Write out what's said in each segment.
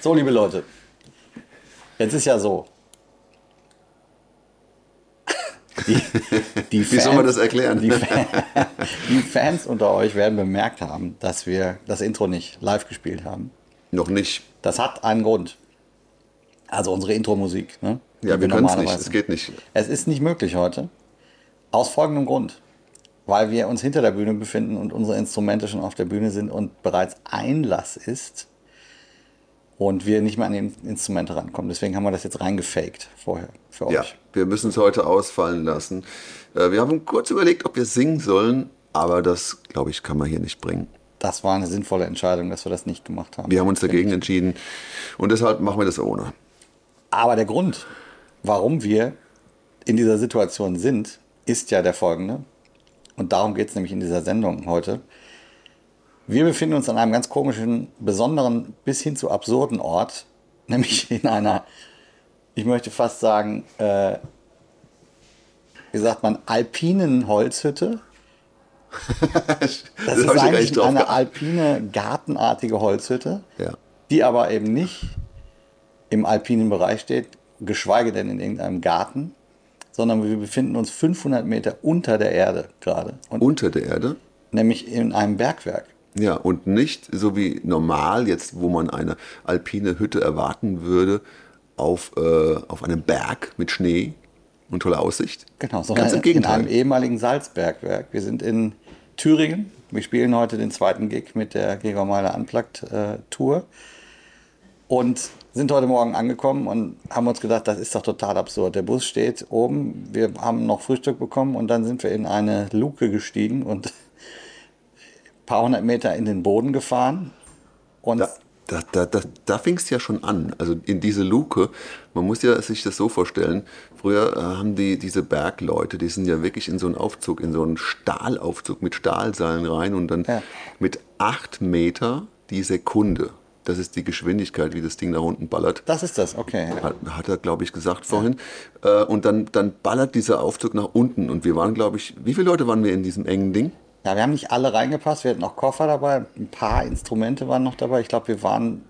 So, liebe Leute, jetzt ist ja so. Die, die Fans, Wie soll man das erklären? Die, die, Fans unter euch werden bemerkt haben, dass wir das Intro nicht live gespielt haben. Noch nicht. Das hat einen Grund. Also unsere Intro-Musik. Ne? Ja, wir, wir können es nicht. Es geht nicht. Es ist nicht möglich heute. Aus folgendem Grund. Weil wir uns hinter der Bühne befinden und unsere Instrumente schon auf der Bühne sind und bereits Einlass ist und wir nicht mehr an die Instrumente rankommen. Deswegen haben wir das jetzt reingefaked vorher für euch. Ja, wir müssen es heute ausfallen lassen. Äh, wir haben kurz überlegt, ob wir singen sollen, aber das, glaube ich, kann man hier nicht bringen. Das war eine sinnvolle Entscheidung, dass wir das nicht gemacht haben. Wir haben uns dagegen entschieden und deshalb machen wir das ohne. Aber der Grund, warum wir in dieser Situation sind, ist ja der folgende. Und darum geht es nämlich in dieser Sendung heute. Wir befinden uns an einem ganz komischen, besonderen, bis hin zu absurden Ort, nämlich in einer, ich möchte fast sagen, äh, wie sagt man, alpinen Holzhütte. das, das ist eigentlich eine alpine, gartenartige Holzhütte, ja. die aber eben nicht im alpinen Bereich steht, geschweige denn in irgendeinem Garten, sondern wir befinden uns 500 Meter unter der Erde gerade. unter der Erde? Nämlich in einem Bergwerk. Ja, und nicht so wie normal jetzt, wo man eine alpine Hütte erwarten würde, auf, äh, auf einem Berg mit Schnee und toller Aussicht. Genau, sondern Ganz im Gegenteil. in einem ehemaligen Salzbergwerk. Wir sind in Thüringen. Wir spielen heute den zweiten Gig mit der Gregor Meiler Unplugged äh, Tour. Und sind heute Morgen angekommen und haben uns gedacht, das ist doch total absurd. Der Bus steht oben, wir haben noch Frühstück bekommen und dann sind wir in eine Luke gestiegen und paar hundert Meter in den Boden gefahren. Und da, da, da, da, da fing es ja schon an. Also in diese Luke, man muss ja sich das so vorstellen, früher äh, haben die diese Bergleute, die sind ja wirklich in so einen Aufzug, in so einen Stahlaufzug mit Stahlseilen rein und dann ja. mit acht Meter die Sekunde. Das ist die Geschwindigkeit, wie das Ding nach unten ballert. Das ist das, okay. Hat, hat er, glaube ich, gesagt vorhin. Ja. Äh, und dann, dann ballert dieser Aufzug nach unten. Und wir waren, glaube ich, wie viele Leute waren wir in diesem engen Ding? Ja, wir haben nicht alle reingepasst. Wir hatten auch Koffer dabei. Ein paar Instrumente waren noch dabei. Ich glaube, wir waren,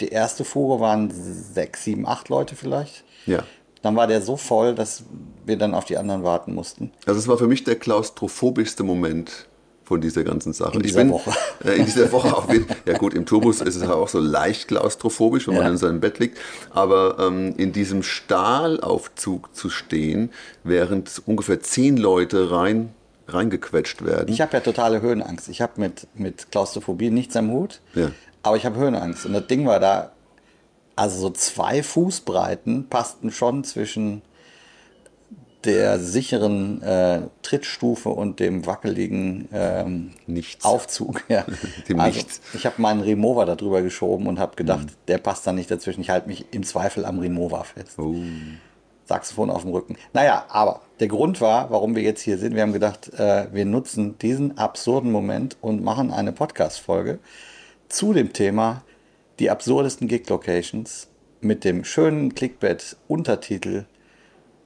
die erste Fuhre waren sechs, sieben, acht Leute vielleicht. Ja. Dann war der so voll, dass wir dann auf die anderen warten mussten. Also es war für mich der klaustrophobischste Moment von dieser ganzen Sache. In dieser bin, Woche. Äh, in dieser Woche auch. Ja gut, im Tourbus ist es auch so leicht klaustrophobisch, wenn ja. man in seinem Bett liegt. Aber ähm, in diesem Stahlaufzug zu stehen, während ungefähr zehn Leute rein reingequetscht werden. Ich habe ja totale Höhenangst. Ich habe mit, mit Klaustrophobie nichts am Hut, ja. aber ich habe Höhenangst. Und das Ding war da, also so zwei Fußbreiten passten schon zwischen der sicheren äh, Trittstufe und dem wackeligen ähm, Aufzug. Ja. dem also, Nichts. Ich habe meinen Remover darüber geschoben und habe gedacht, mhm. der passt da nicht dazwischen. Ich halte mich im Zweifel am Remover fest. Oh. Saxophon auf dem Rücken. Naja, aber der Grund war, warum wir jetzt hier sind, wir haben gedacht, äh, wir nutzen diesen absurden Moment und machen eine Podcast-Folge zu dem Thema die absurdesten Gig-Locations mit dem schönen Clickbait-Untertitel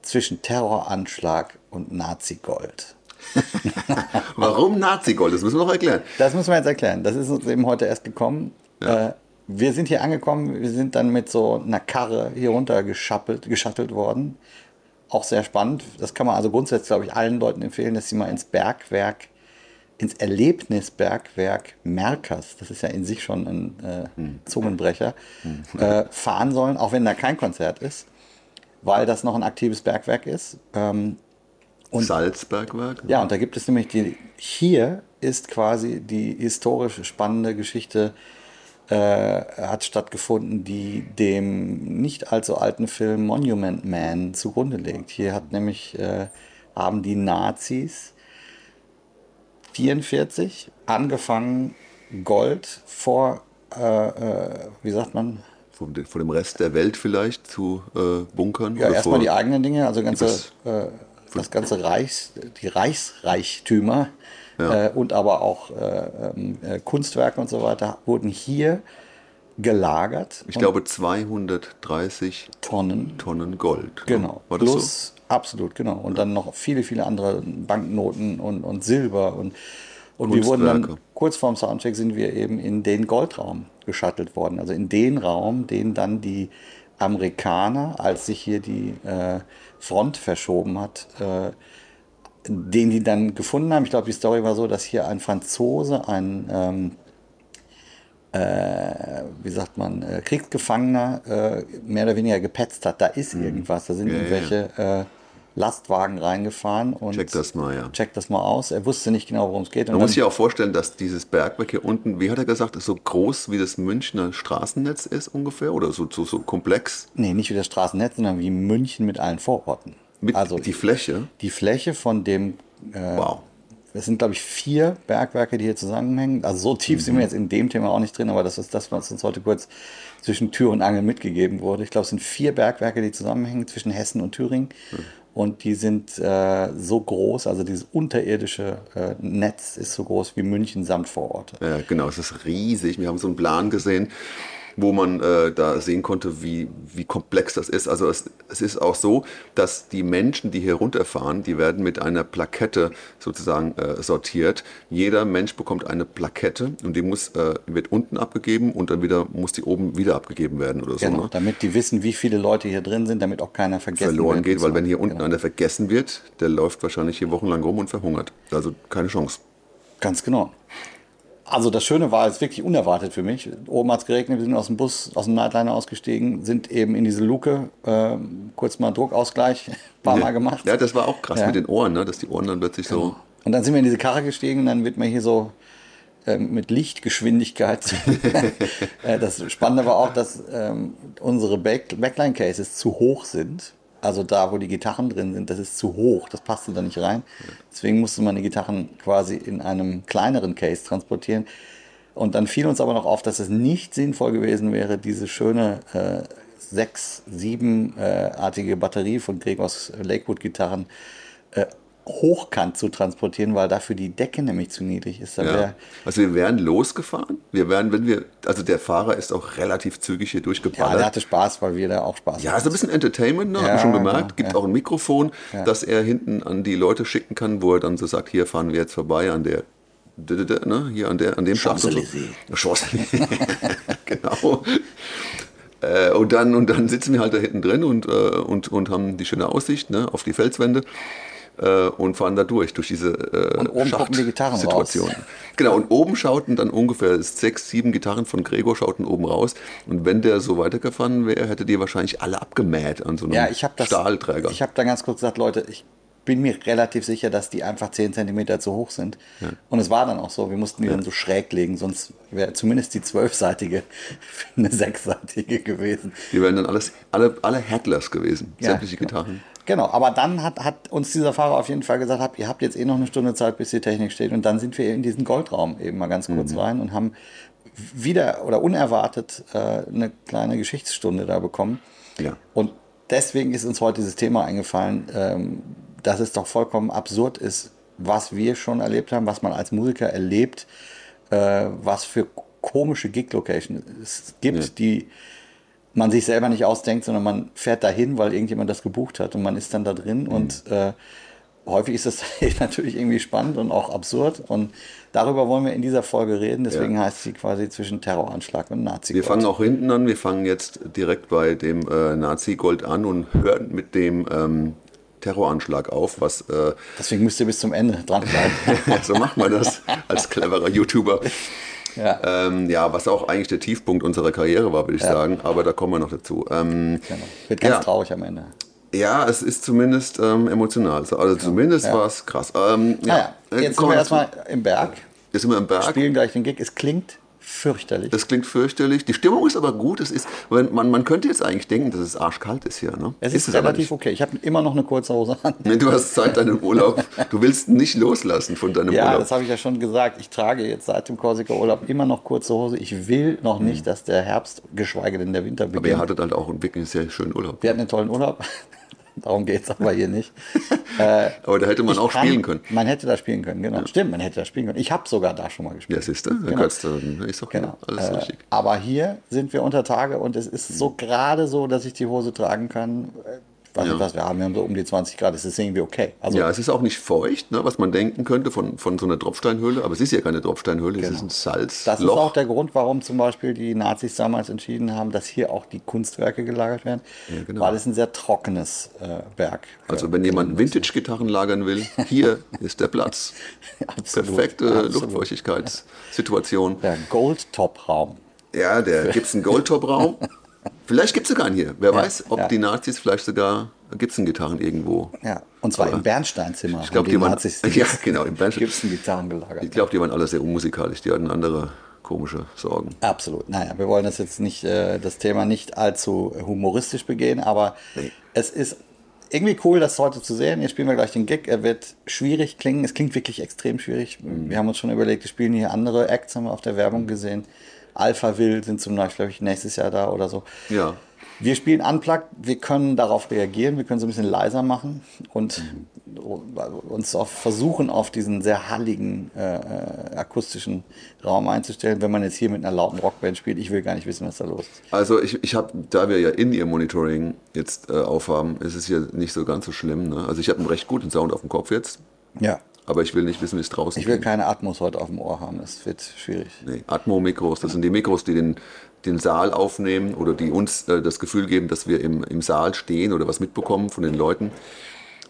zwischen Terroranschlag und Nazi-Gold. Warum Nazi-Gold? Das müssen wir noch erklären. Das müssen wir jetzt erklären. Das ist uns eben heute erst gekommen. Ja. Äh, wir sind hier angekommen, wir sind dann mit so einer Karre hier runter geschattelt worden. Auch sehr spannend. Das kann man also grundsätzlich, glaube ich, allen Leuten empfehlen, dass sie mal ins Bergwerk, ins Erlebnisbergwerk Merkers, das ist ja in sich schon ein äh, hm. Zungenbrecher, hm. äh, fahren sollen, auch wenn da kein Konzert ist, weil das noch ein aktives Bergwerk ist. Ähm, und, Salzbergwerk? Ja, und da gibt es nämlich die, hier ist quasi die historisch spannende Geschichte äh, hat stattgefunden, die dem nicht allzu alten Film Monument Man zugrunde legt. Hier hat nämlich, äh, haben die Nazis 44 angefangen, Gold vor, äh, äh, wie sagt man, vor dem Rest der Welt vielleicht zu äh, bunkern? Ja, erstmal die eigenen Dinge, also ganze, äh, das ganze Reichs, die Reichsreichtümer ja. äh, und aber auch äh, ähm, äh, Kunstwerke und so weiter wurden hier gelagert. Ich glaube 230 Tonnen. Tonnen Gold. Genau. War das Plus, so? absolut, genau. Und ja. dann noch viele, viele andere Banknoten und, und Silber und Und wir wurden dann, kurz vorm Soundcheck sind wir eben in den Goldraum geschattelt worden. Also in den Raum, den dann die Amerikaner, als sich hier die äh, Front verschoben hat, äh, den die dann gefunden haben. Ich glaube, die Story war so, dass hier ein Franzose, ein, ähm, äh, wie sagt man, äh, Kriegsgefangener äh, mehr oder weniger gepetzt hat. Da ist irgendwas, da sind Mhm. Ja, ja, irgendwelche Äh, Lastwagen reingefahren und Check das mal, ja. check das mal aus. Er wusste nicht genau, worum es geht. Man muss sich auch vorstellen, dass dieses Bergwerk hier unten, wie hat er gesagt, so groß wie das Münchner Straßennetz ist ungefähr oder so, so, so komplex. Nee, nicht wie das Straßennetz, sondern wie München mit allen Vororten. Mit also die Fläche. die Fläche von dem, äh, Wow. es sind glaube ich vier Bergwerke, die hier zusammenhängen. Also so tief Mhm. sind wir jetzt in dem Thema auch nicht drin, aber das ist das, was uns heute kurz zwischen Tür und Angel mitgegeben wurde. Ich glaube, es sind vier Bergwerke, die zusammenhängen zwischen Hessen und Thüringen. Mhm. Und die sind äh, so groß, also dieses unterirdische äh, Netz ist so groß wie München samt Vororte. Ja, genau, es ist riesig. Wir haben so einen Plan gesehen, wo man äh, da sehen konnte, wie, wie komplex das ist. Also es, es ist auch so, dass die Menschen, die hier runterfahren, die werden mit einer Plakette sozusagen äh, sortiert. Jeder Mensch bekommt eine Plakette und die muss, äh, wird unten abgegeben und dann wieder muss die oben wieder abgegeben werden oder so. Genau, ne? damit die wissen, wie viele Leute hier drin sind, damit auch keiner vergessen verloren wird. geht, weil wenn hier unten genau. einer vergessen wird, der läuft wahrscheinlich hier wochenlang rum und verhungert. Also keine Chance. Ganz genau. Also das Schöne war jetzt wirklich unerwartet für mich. Oben hat es geregnet, wir sind aus dem Bus, aus dem Nightliner ausgestiegen, sind eben in diese Luke, ähm, kurz mal Druckausgleich, ein paar Mal gemacht. Ja, das war auch krass Ja. mit den Ohren, ne? dass die Ohren dann plötzlich so... Und dann sind wir in diese Karre gestiegen und dann wird man hier so ähm, mit Lichtgeschwindigkeit. Äh, das Spannende war auch, dass ähm, unsere Back Backline-Cases zu hoch sind. Also da, wo die Gitarren drin sind, das ist zu hoch, das passte da nicht rein. Deswegen musste man die Gitarren quasi in einem kleineren Case transportieren. Und dann fiel uns aber noch auf, dass es nicht sinnvoll gewesen wäre, diese schöne äh, sechs, siebenartige Batterie von Gregors Lakewood-Gitarren äh, hochkant zu transportieren, weil dafür die Decke nämlich zu niedrig ist. Ja. Also wir wären losgefahren. Wir wären, wenn wir, also der Fahrer ist auch relativ zügig hier ja, der durchgeballert. hatte Spaß, weil wir da auch Spaß Ja, hatten. so ein bisschen Entertainment, ne? Ja, haben wir schon gemerkt. genau, Gibt ja. auch ein Mikrofon, das er hinten an die Leute schicken kann, wo er dann so sagt, hier fahren wir jetzt vorbei an der, ne? hier an der, an dem und so. Genau. Äh, und, dann, und dann sitzen wir halt da hinten drin und, äh, und, und haben die schöne Aussicht ne, auf die Felswände äh, und fahren da durch, durch diese äh, Und oben gucken die Gitarren raus. Situation. Genau, und oben schauten dann ungefähr sechs, sieben Gitarren von Gregor schauten oben raus. Und wenn der so weitergefahren wäre, hätte die wahrscheinlich alle abgemäht an so einem Ja, ich das. Stahlträger. Ich habe da ganz kurz gesagt, Leute, ich bin mir relativ sicher, dass die einfach 10 cm zu hoch sind. Und es war dann auch so, wir mussten die dann so schräg legen, sonst wäre zumindest die zwölfseitige eine sechsseitige gewesen. die wären dann alles, alle, alle Hacklers gewesen, Ja, sämtliche genau. Gitarren. Genau, aber dann hat, hat uns dieser Fahrer auf jeden Fall gesagt, habt, ihr habt jetzt eh noch eine Stunde Zeit, bis die Technik steht. Und dann sind wir in diesen Goldraum eben mal ganz kurz Mhm. rein und haben wieder oder unerwartet äh, eine kleine Geschichtsstunde da bekommen. Ja. Und deswegen ist uns heute dieses Thema eingefallen, ähm, dass es doch vollkommen absurd ist, was wir schon erlebt haben, was man als Musiker erlebt, äh, was für komische Gig-Locations es gibt, Ja. die man sich selber nicht ausdenkt, sondern man fährt dahin, weil irgendjemand das gebucht hat und man ist dann da drin Mhm. und äh, häufig ist das natürlich irgendwie spannend und auch absurd und darüber wollen wir in dieser Folge reden, deswegen Ja. heißt sie quasi zwischen Terroranschlag und nazi Wir fangen auch hinten an. Wir fangen jetzt direkt bei dem äh, Nazi-Gold an und hören mit dem ähm, Terroranschlag auf, was äh, Deswegen müsst ihr bis zum Ende dranbleiben. so macht man das als cleverer YouTuber. Ja. Ähm, ja, was auch eigentlich der Tiefpunkt unserer Karriere war, würde ich sagen, aber da kommen wir noch dazu. Ähm, Genau. Wird ganz Ja. traurig am Ende. ja, es ist zumindest ähm, emotional. Also zumindest Ja. war es krass. Ähm, Naja, äh, jetzt sind kommen wir erstmal im Berg, Jetzt sind wir im Berg. spielen gleich den Gig. Es klingt fürchterlich. Das klingt fürchterlich. Die Stimmung ist aber gut. Es ist, wenn- man, man könnte jetzt eigentlich denken, dass es arschkalt ist hier. Ne? es ist, es aber relativ okay. Ich habe immer noch eine kurze Hose an. nicht. Du hast Zeit deinen Urlaub. Du willst nicht loslassen von deinem Ja, Urlaub. das habe ich ja schon gesagt. Ich trage jetzt seit dem Korsika-Urlaub immer noch kurze Hose. Ich will noch nicht, dass der Herbst, geschweige denn der Winter aber ihr beginnt. hattet halt auch einen wirklich sehr schönen Urlaub. Wir hatten einen tollen Urlaub. Darum geht es aber hier nicht. Aber da hätte man auch kann- spielen können. Man hätte da spielen können, genau. Stimmt, man hätte da spielen können. Ich habe sogar da schon mal gespielt. Ja, siehst du? Genau. du, ist doch Genau. alles Äh, richtig. aber hier sind wir unter Tage und es ist so gerade so, dass ich die Hose tragen kann. Äh, weiß Ja. nicht, was wir haben, wir haben so um die 20 Grad, das ist irgendwie okay. Also Ja, es ist auch nicht feucht, ne, was man denken könnte von, von so einer Tropfsteinhöhle, aber es ist ja keine Tropfsteinhöhle, es ist ein. Genau. das ist auch der Grund, warum zum Beispiel die Nazis damals entschieden haben, dass hier auch die Kunstwerke gelagert werden, Ja, genau. weil es ein sehr trockenes äh, Berg also wenn jemand Vintage-Gitarren lagern will, hier ist der Platz. Absolut, Perfekte absolut. Luftfeuchtigkeitssituation. Der Goldtop-Raum. Ja, der Gibson Goldtop-Raum. Vielleicht gibt es sogar einen hier. Wer weiß, ob ja. die Nazis vielleicht sogar Gibson-Gitarren irgendwo. Ja, und zwar im Bernsteinzimmer. Ich glaube, die waren. Nazis Ja, genau, im Bernstein. Gibson Gitarren gelagert. Ich glaube, die waren alle sehr unmusikalisch. Die hatten andere komische Sorgen. Absolut. Naja, wir wollen das jetzt nicht, äh, das Thema nicht allzu humoristisch begehen, aber Nee. es ist irgendwie cool, das heute zu sehen. Jetzt spielen wir gleich den Gig. Er wird schwierig klingen. Es klingt wirklich extrem schwierig. Wir haben uns schon überlegt, wir spielen hier andere Acts, haben wir auf der Werbung gesehen. Alpha Will sind zum Beispiel, glaube ich, nächstes Jahr da oder so. Ja. Wir spielen unplugged, wir können darauf reagieren, wir können so ein bisschen leiser machen und uns auch versuchen, auf diesen sehr halligen äh, äh, akustischen Raum einzustellen. Wenn man jetzt hier mit einer lauten Rockband spielt, ich will gar nicht wissen, was da los ist. Also ich, ich habe, da wir ja In-Ear-Monitoring jetzt äh, aufhaben, ist es hier nicht so ganz so schlimm. Ne? Also ich habe einen recht guten Sound auf dem Kopf jetzt, Ja, aber ich will nicht wissen, wie es draußen ich will keine Atmos heute auf dem Ohr haben, das wird schwierig. Nee, Atmo-Mikros, das sind die Mikros, die den, den Saal aufnehmen oder die uns äh, das Gefühl geben, dass wir im, im Saal stehen oder was mitbekommen von den Leuten.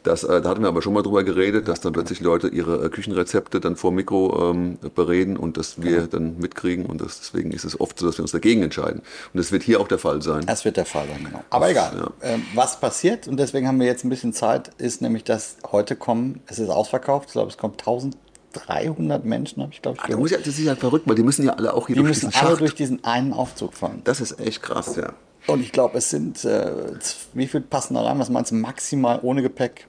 Das, äh, da hatten wir aber schon mal drüber geredet, dass dann plötzlich Leute ihre äh, Küchenrezepte dann vor Mikro ähm, bereden und dass wir dann mitkriegen und das, deswegen ist es oft so, dass wir uns dagegen entscheiden. Und das wird hier auch der Fall sein. Das wird der Fall sein, genau. Aber egal. Ähm, was passiert, und deswegen haben wir jetzt ein bisschen Zeit, ist nämlich, dass heute kommen, es ist ausverkauft, ich glaube, es kommen 1300 Menschen, habe ich glaube ich Ah, muss ja, das ist ja verrückt, weil die müssen ja alle auch hier Die durch müssen diesen alle Schacht. durch diesen einen Aufzug fahren. das ist echt krass, ja. Und ich glaube, es sind, äh, wie viel passen da rein? Was meinst du, maximal ohne Gepäck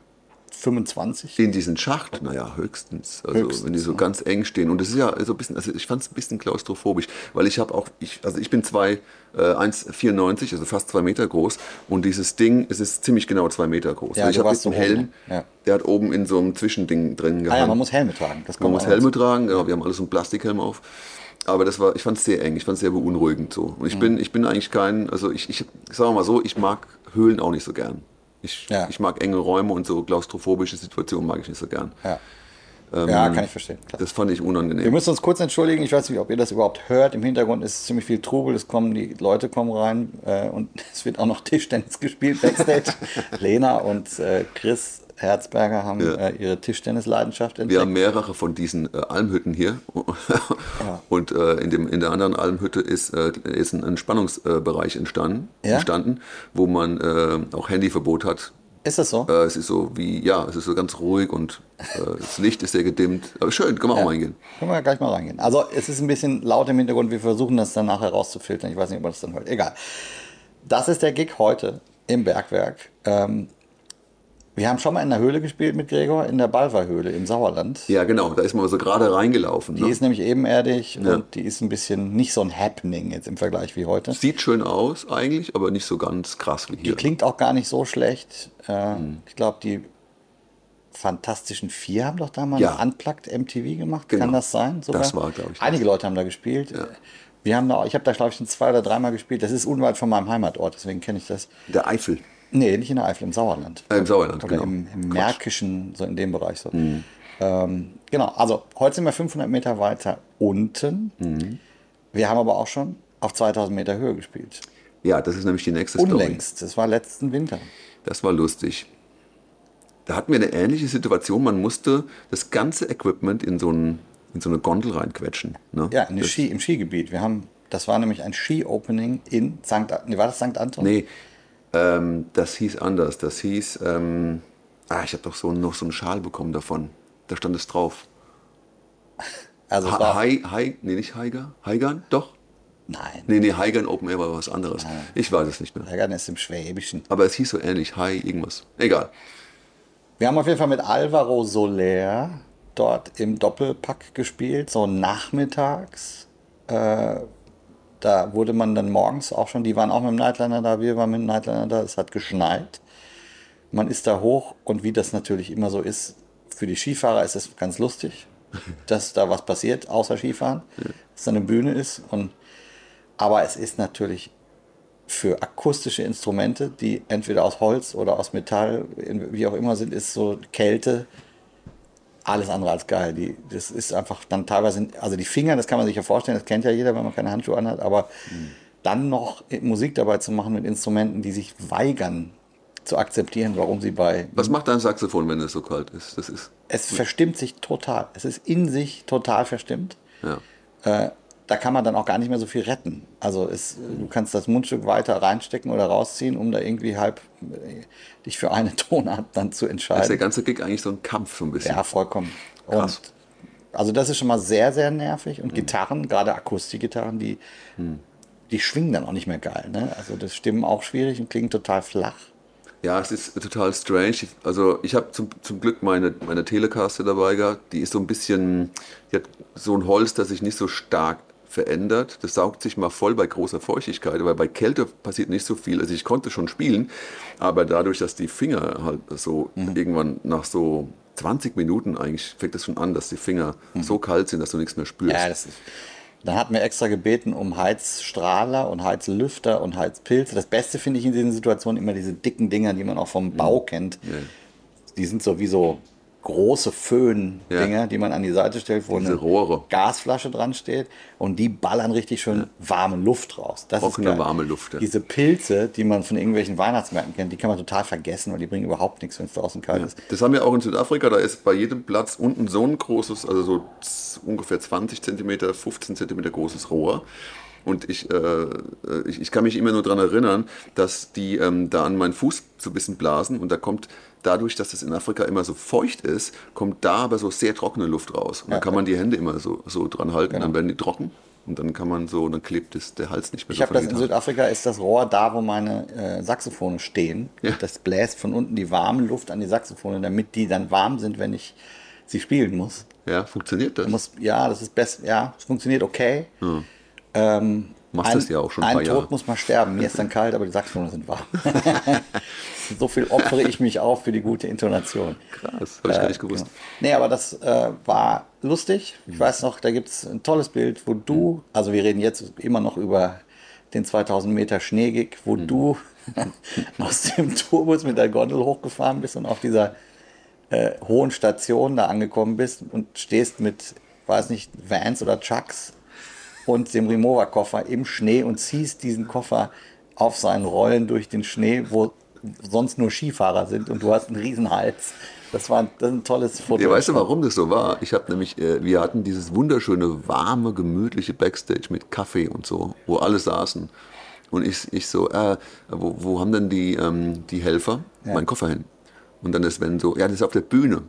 25? In diesen Schacht, naja, höchstens. Also Höchstens, wenn die so ganz eng stehen. Und das ist ja so ein bisschen, also ich fand es ein bisschen klaustrophobisch, weil ich habe auch, ich, also ich bin zwei, äh, 1,94, also fast zwei Meter groß. Und dieses Ding, es ist ziemlich genau zwei Meter groß. Ja, ich du habe jetzt einen so Helm, oben, ja. der hat oben in so einem Zwischending drin Ah gehangen. ja, man muss Helme tragen. Das Man muss Helme dazu. tragen, genau, wir haben alle so einen Plastikhelm auf. Aber das war, ich fand es sehr eng, ich fand es sehr beunruhigend so. Und ich Mhm. bin, ich bin eigentlich kein, also ich, ich sage mal so, ich mag Höhlen auch nicht so gern. Ich, Ja. ich mag enge Räume und so klaustrophobische Situationen mag ich nicht so gern. Ja. ja, kann ich verstehen. Klar. Das fand ich Wir unangenehm. müssen uns kurz entschuldigen. Ich weiß nicht, ob ihr das überhaupt hört. Im Hintergrund ist ziemlich viel Trubel. Es kommen die Leute kommen rein äh, und es wird auch noch Tischtennis gespielt backstage. Lena und äh, Chris Herzberger haben Ja. äh, ihre Tischtennisleidenschaft entdeckt. Wir haben mehrere von diesen äh, Almhütten hier. Und äh, in, dem, in der anderen Almhütte ist, äh, ist ein Entspannungsbereich entstanden, Ja? entstanden, wo man äh, auch Handyverbot hat. ist das so? Äh, es ist so wie, ja, es ist so ganz ruhig und das Licht ist sehr gedimmt. Aber schön, können wir auch mal hingehen. Können wir gleich mal reingehen. Also es ist ein bisschen laut im Hintergrund. Wir versuchen das dann nachher rauszufiltern. Ich weiß nicht, ob man das dann hört. Egal. Das ist der Gig heute im Bergwerk. Ähm, wir haben schon mal in der Höhle gespielt mit Gregor, in der Balver-Höhle im Sauerland. Ja, genau, da ist man so gerade reingelaufen. Die Ne? ist nämlich ebenerdig Ja. und die ist ein bisschen nicht so ein Happening jetzt im Vergleich wie heute. Sieht schön aus eigentlich, aber nicht so ganz krass wie Die hier. klingt auch gar nicht so schlecht. Äh, Mhm. Ich glaube, die Fantastischen Vier haben doch da mal Ja. Unplugged MTV gemacht. Genau. Kann das sein? Sogar? Das war, glaub ich, Einige Leute haben da gespielt. Wir haben da, ich habe da, glaube ich, schon zwei oder dreimal gespielt. Das ist unweit von meinem Heimatort, deswegen kenne ich das. Der Eifel. Nee, nicht in der Eifel, im Sauerland. Äh, Im Sauerland, Oder genau. im, im Märkischen, so in dem Bereich. So. Ähm, genau, also heute sind wir 500 Meter weiter unten. Wir haben aber auch schon auf 2000 Meter Höhe gespielt. Ja, das ist nämlich die nächste Story. Unlängst, das war letzten Winter. Das war lustig. Da hatten wir eine ähnliche Situation. Man musste das ganze Equipment in so, ein, in so eine Gondel reinquetschen. Ne? Ja, Ski, im Skigebiet. Wir haben, das war nämlich ein Ski-Opening in St. Nee, war das St. Anton? Nee, ähm, das hieß anders. Das hieß, ähm, ah, ich habe doch so, noch so einen Schal bekommen davon. Da stand es drauf. Also Ha Hai, Hai, nee, nicht Haiger? Haigern? Doch? nein, Nee, nee, Haigern Open Air war was anderes. Ich weiß es nicht mehr. Bergern ist im Schwäbischen. Aber es hieß so ähnlich, Hai, irgendwas. Egal. Wir haben auf jeden Fall mit Alvaro Soler dort im Doppelpack gespielt, so nachmittags. Äh, da wurde man dann morgens auch schon, die waren auch mit dem Nightliner da, wir waren mit dem Nightliner da, es hat geschneit. Man ist da hoch und wie das natürlich immer so ist, für die Skifahrer ist es ganz lustig, dass da was passiert, außer Skifahren, dass da eine Bühne ist. Und, aber es ist natürlich für akustische Instrumente, die entweder aus Holz oder aus Metall, wie auch immer sind, ist so Kälte alles andere als geil. Die, das ist einfach dann teilweise, also die Finger, das kann man sich ja vorstellen, das kennt ja jeder, wenn man keine Handschuhe anhat, aber mhm. dann noch Musik dabei zu machen mit Instrumenten, die sich weigern zu akzeptieren, warum sie bei. Was macht dein Saxophon, wenn es so kalt ist? Das ist es verstimmt sich total. Es ist in sich total verstimmt. Ja. Äh, da kann man dann auch gar nicht mehr so viel retten. Also es, du kannst das Mundstück weiter reinstecken oder rausziehen, um da irgendwie halb äh, dich für eine Tonart dann zu entscheiden. ist der ganze Gig eigentlich so ein Kampf so ein bisschen. Ja, vollkommen. Krass. Und also das ist schon mal sehr, sehr nervig. Und mhm. Gitarren, gerade Akustikgitarren, die, mhm. die schwingen dann auch nicht mehr geil. Ne? Also das Stimmen auch schwierig und klingen total flach. Ja, es ist total strange. Also ich habe zum, zum Glück meine, meine Telecaster dabei gehabt. Die ist so ein bisschen, die hat so ein Holz, das sich nicht so stark verändert. Das saugt sich mal voll bei großer Feuchtigkeit, weil bei Kälte passiert nicht so viel. Also ich konnte schon spielen, aber dadurch, dass die Finger halt so mhm. irgendwann nach so 20 Minuten eigentlich fängt es schon an, dass die Finger mhm. so kalt sind, dass du nichts mehr spürst. Ja, das ist, dann hat mir extra gebeten um Heizstrahler und Heizlüfter und Heizpilze. Das Beste finde ich in diesen Situationen immer diese dicken Dinger, die man auch vom Bau mhm. kennt. Ja. Die sind so wie so große Föhn-Dinger, ja. die man an die Seite stellt, wo Diese eine Rohre. Gasflasche dran steht und die ballern richtig schön ja. warme Luft raus. Das eine warme Luft. Ja. Diese Pilze, die man von irgendwelchen Weihnachtsmärkten kennt, die kann man total vergessen, weil die bringen überhaupt nichts, wenn es draußen kalt ist. Das haben wir auch in Südafrika, da ist bei jedem Platz unten so ein großes, also so ungefähr 20 cm, 15 cm großes Rohr. Und ich, äh, ich, ich, kann mich immer nur daran erinnern, dass die ähm, da an meinen Fuß so ein bisschen blasen und da kommt dadurch, dass es in Afrika immer so feucht ist, kommt da aber so sehr trockene Luft raus. Und dann kann man die Hände immer so, so dran halten, genau. dann werden die trocken. Und dann kann man so, dann klebt es, der Hals nicht mehr ich habe das in Südafrika, ist das Rohr da, wo meine äh, Saxophone stehen. Ja. Das bläst von unten die warme Luft an die Saxophone, damit die dann warm sind, wenn ich sie spielen muss. Ja, funktioniert das? Muss, ja, das ist best, ja, es funktioniert okay. Ja. Ähm, Machst das ja auch schon ein Ein Tod muss mal sterben. Mir ist dann kalt, aber die Saxophone sind warm. so viel opfere ich mich auf für die gute Intonation. Krass, habe ich äh, gar nicht gewusst. Genau. Nee, aber das äh, war lustig. Ich weiß noch, da gibt es ein tolles Bild, wo du, also wir reden jetzt immer noch über den 2000 Meter Schneegig, wo mhm. du aus dem Tourbus mit der Gondel hochgefahren bist und auf dieser äh, hohen Station da angekommen bist und stehst mit, weiß nicht, Vans oder Chucks und dem Remover-Koffer im Schnee und ziehst diesen Koffer auf seinen Rollen durch den Schnee, wo sonst nur Skifahrer sind und du hast einen Riesenhals. Das war ein, das ein tolles Foto. Ja, weißt du, warum das so war? Ich habe nämlich, äh, wir hatten dieses wunderschöne, warme, gemütliche Backstage mit Kaffee und so, wo alle saßen. Und ich, ich so, äh, wo, wo haben denn die, ähm, die Helfer ja. meinen Koffer hin? Und dann ist Sven so, ja, das ist auf der Bühne.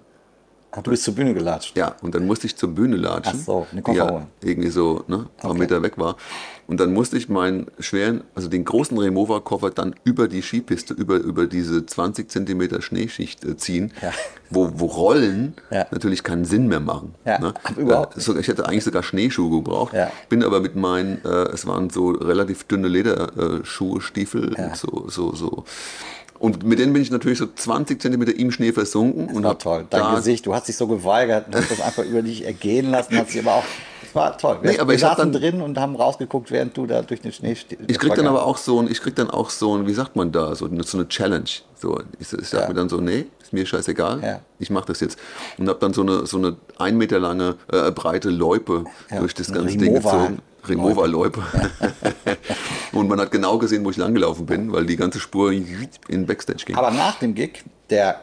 Ach, du bist zur Bühne gelatscht? Ja, und dann musste ich zur Bühne latschen. Ach so, eine Koffer. Ja, irgendwie so ne, ein paar okay. Meter weg war. Und dann musste ich meinen schweren, also den großen Remover-Koffer dann über die Skipiste, über, über diese 20 Zentimeter Schneeschicht äh, ziehen, ja. wo, wo Rollen ja. natürlich keinen Sinn mehr machen. Ja, ne? überhaupt nicht. Ich hätte eigentlich sogar Schneeschuhe gebraucht, ja. bin aber mit meinen, äh, es waren so relativ dünne Lederschuhe, äh, Stiefel, so, so, so und mit denen bin ich natürlich so 20 Zentimeter im Schnee versunken. Das und war toll. Dein Gesicht, du hast dich so geweigert, du hast das einfach über dich ergehen lassen, hast aber auch das war toll. Wir, nee, aber wir ich saßen dann, drin und haben rausgeguckt, während du da durch den Schnee stehst. Ich krieg dann aber auch so ein, ich krieg dann auch so ein, wie sagt man da, so, so eine Challenge. So, ich, ich sag ja. mir dann so, nee, ist mir scheißegal, ja. ich mache das jetzt. Und habe dann so eine, so eine ein Meter lange, äh, breite Loipe ja. durch das ganze Ding gezogen. Remover-Loipe. und man hat genau gesehen, wo ich langgelaufen bin, weil die ganze Spur in Backstage ging. Aber nach dem Gig, der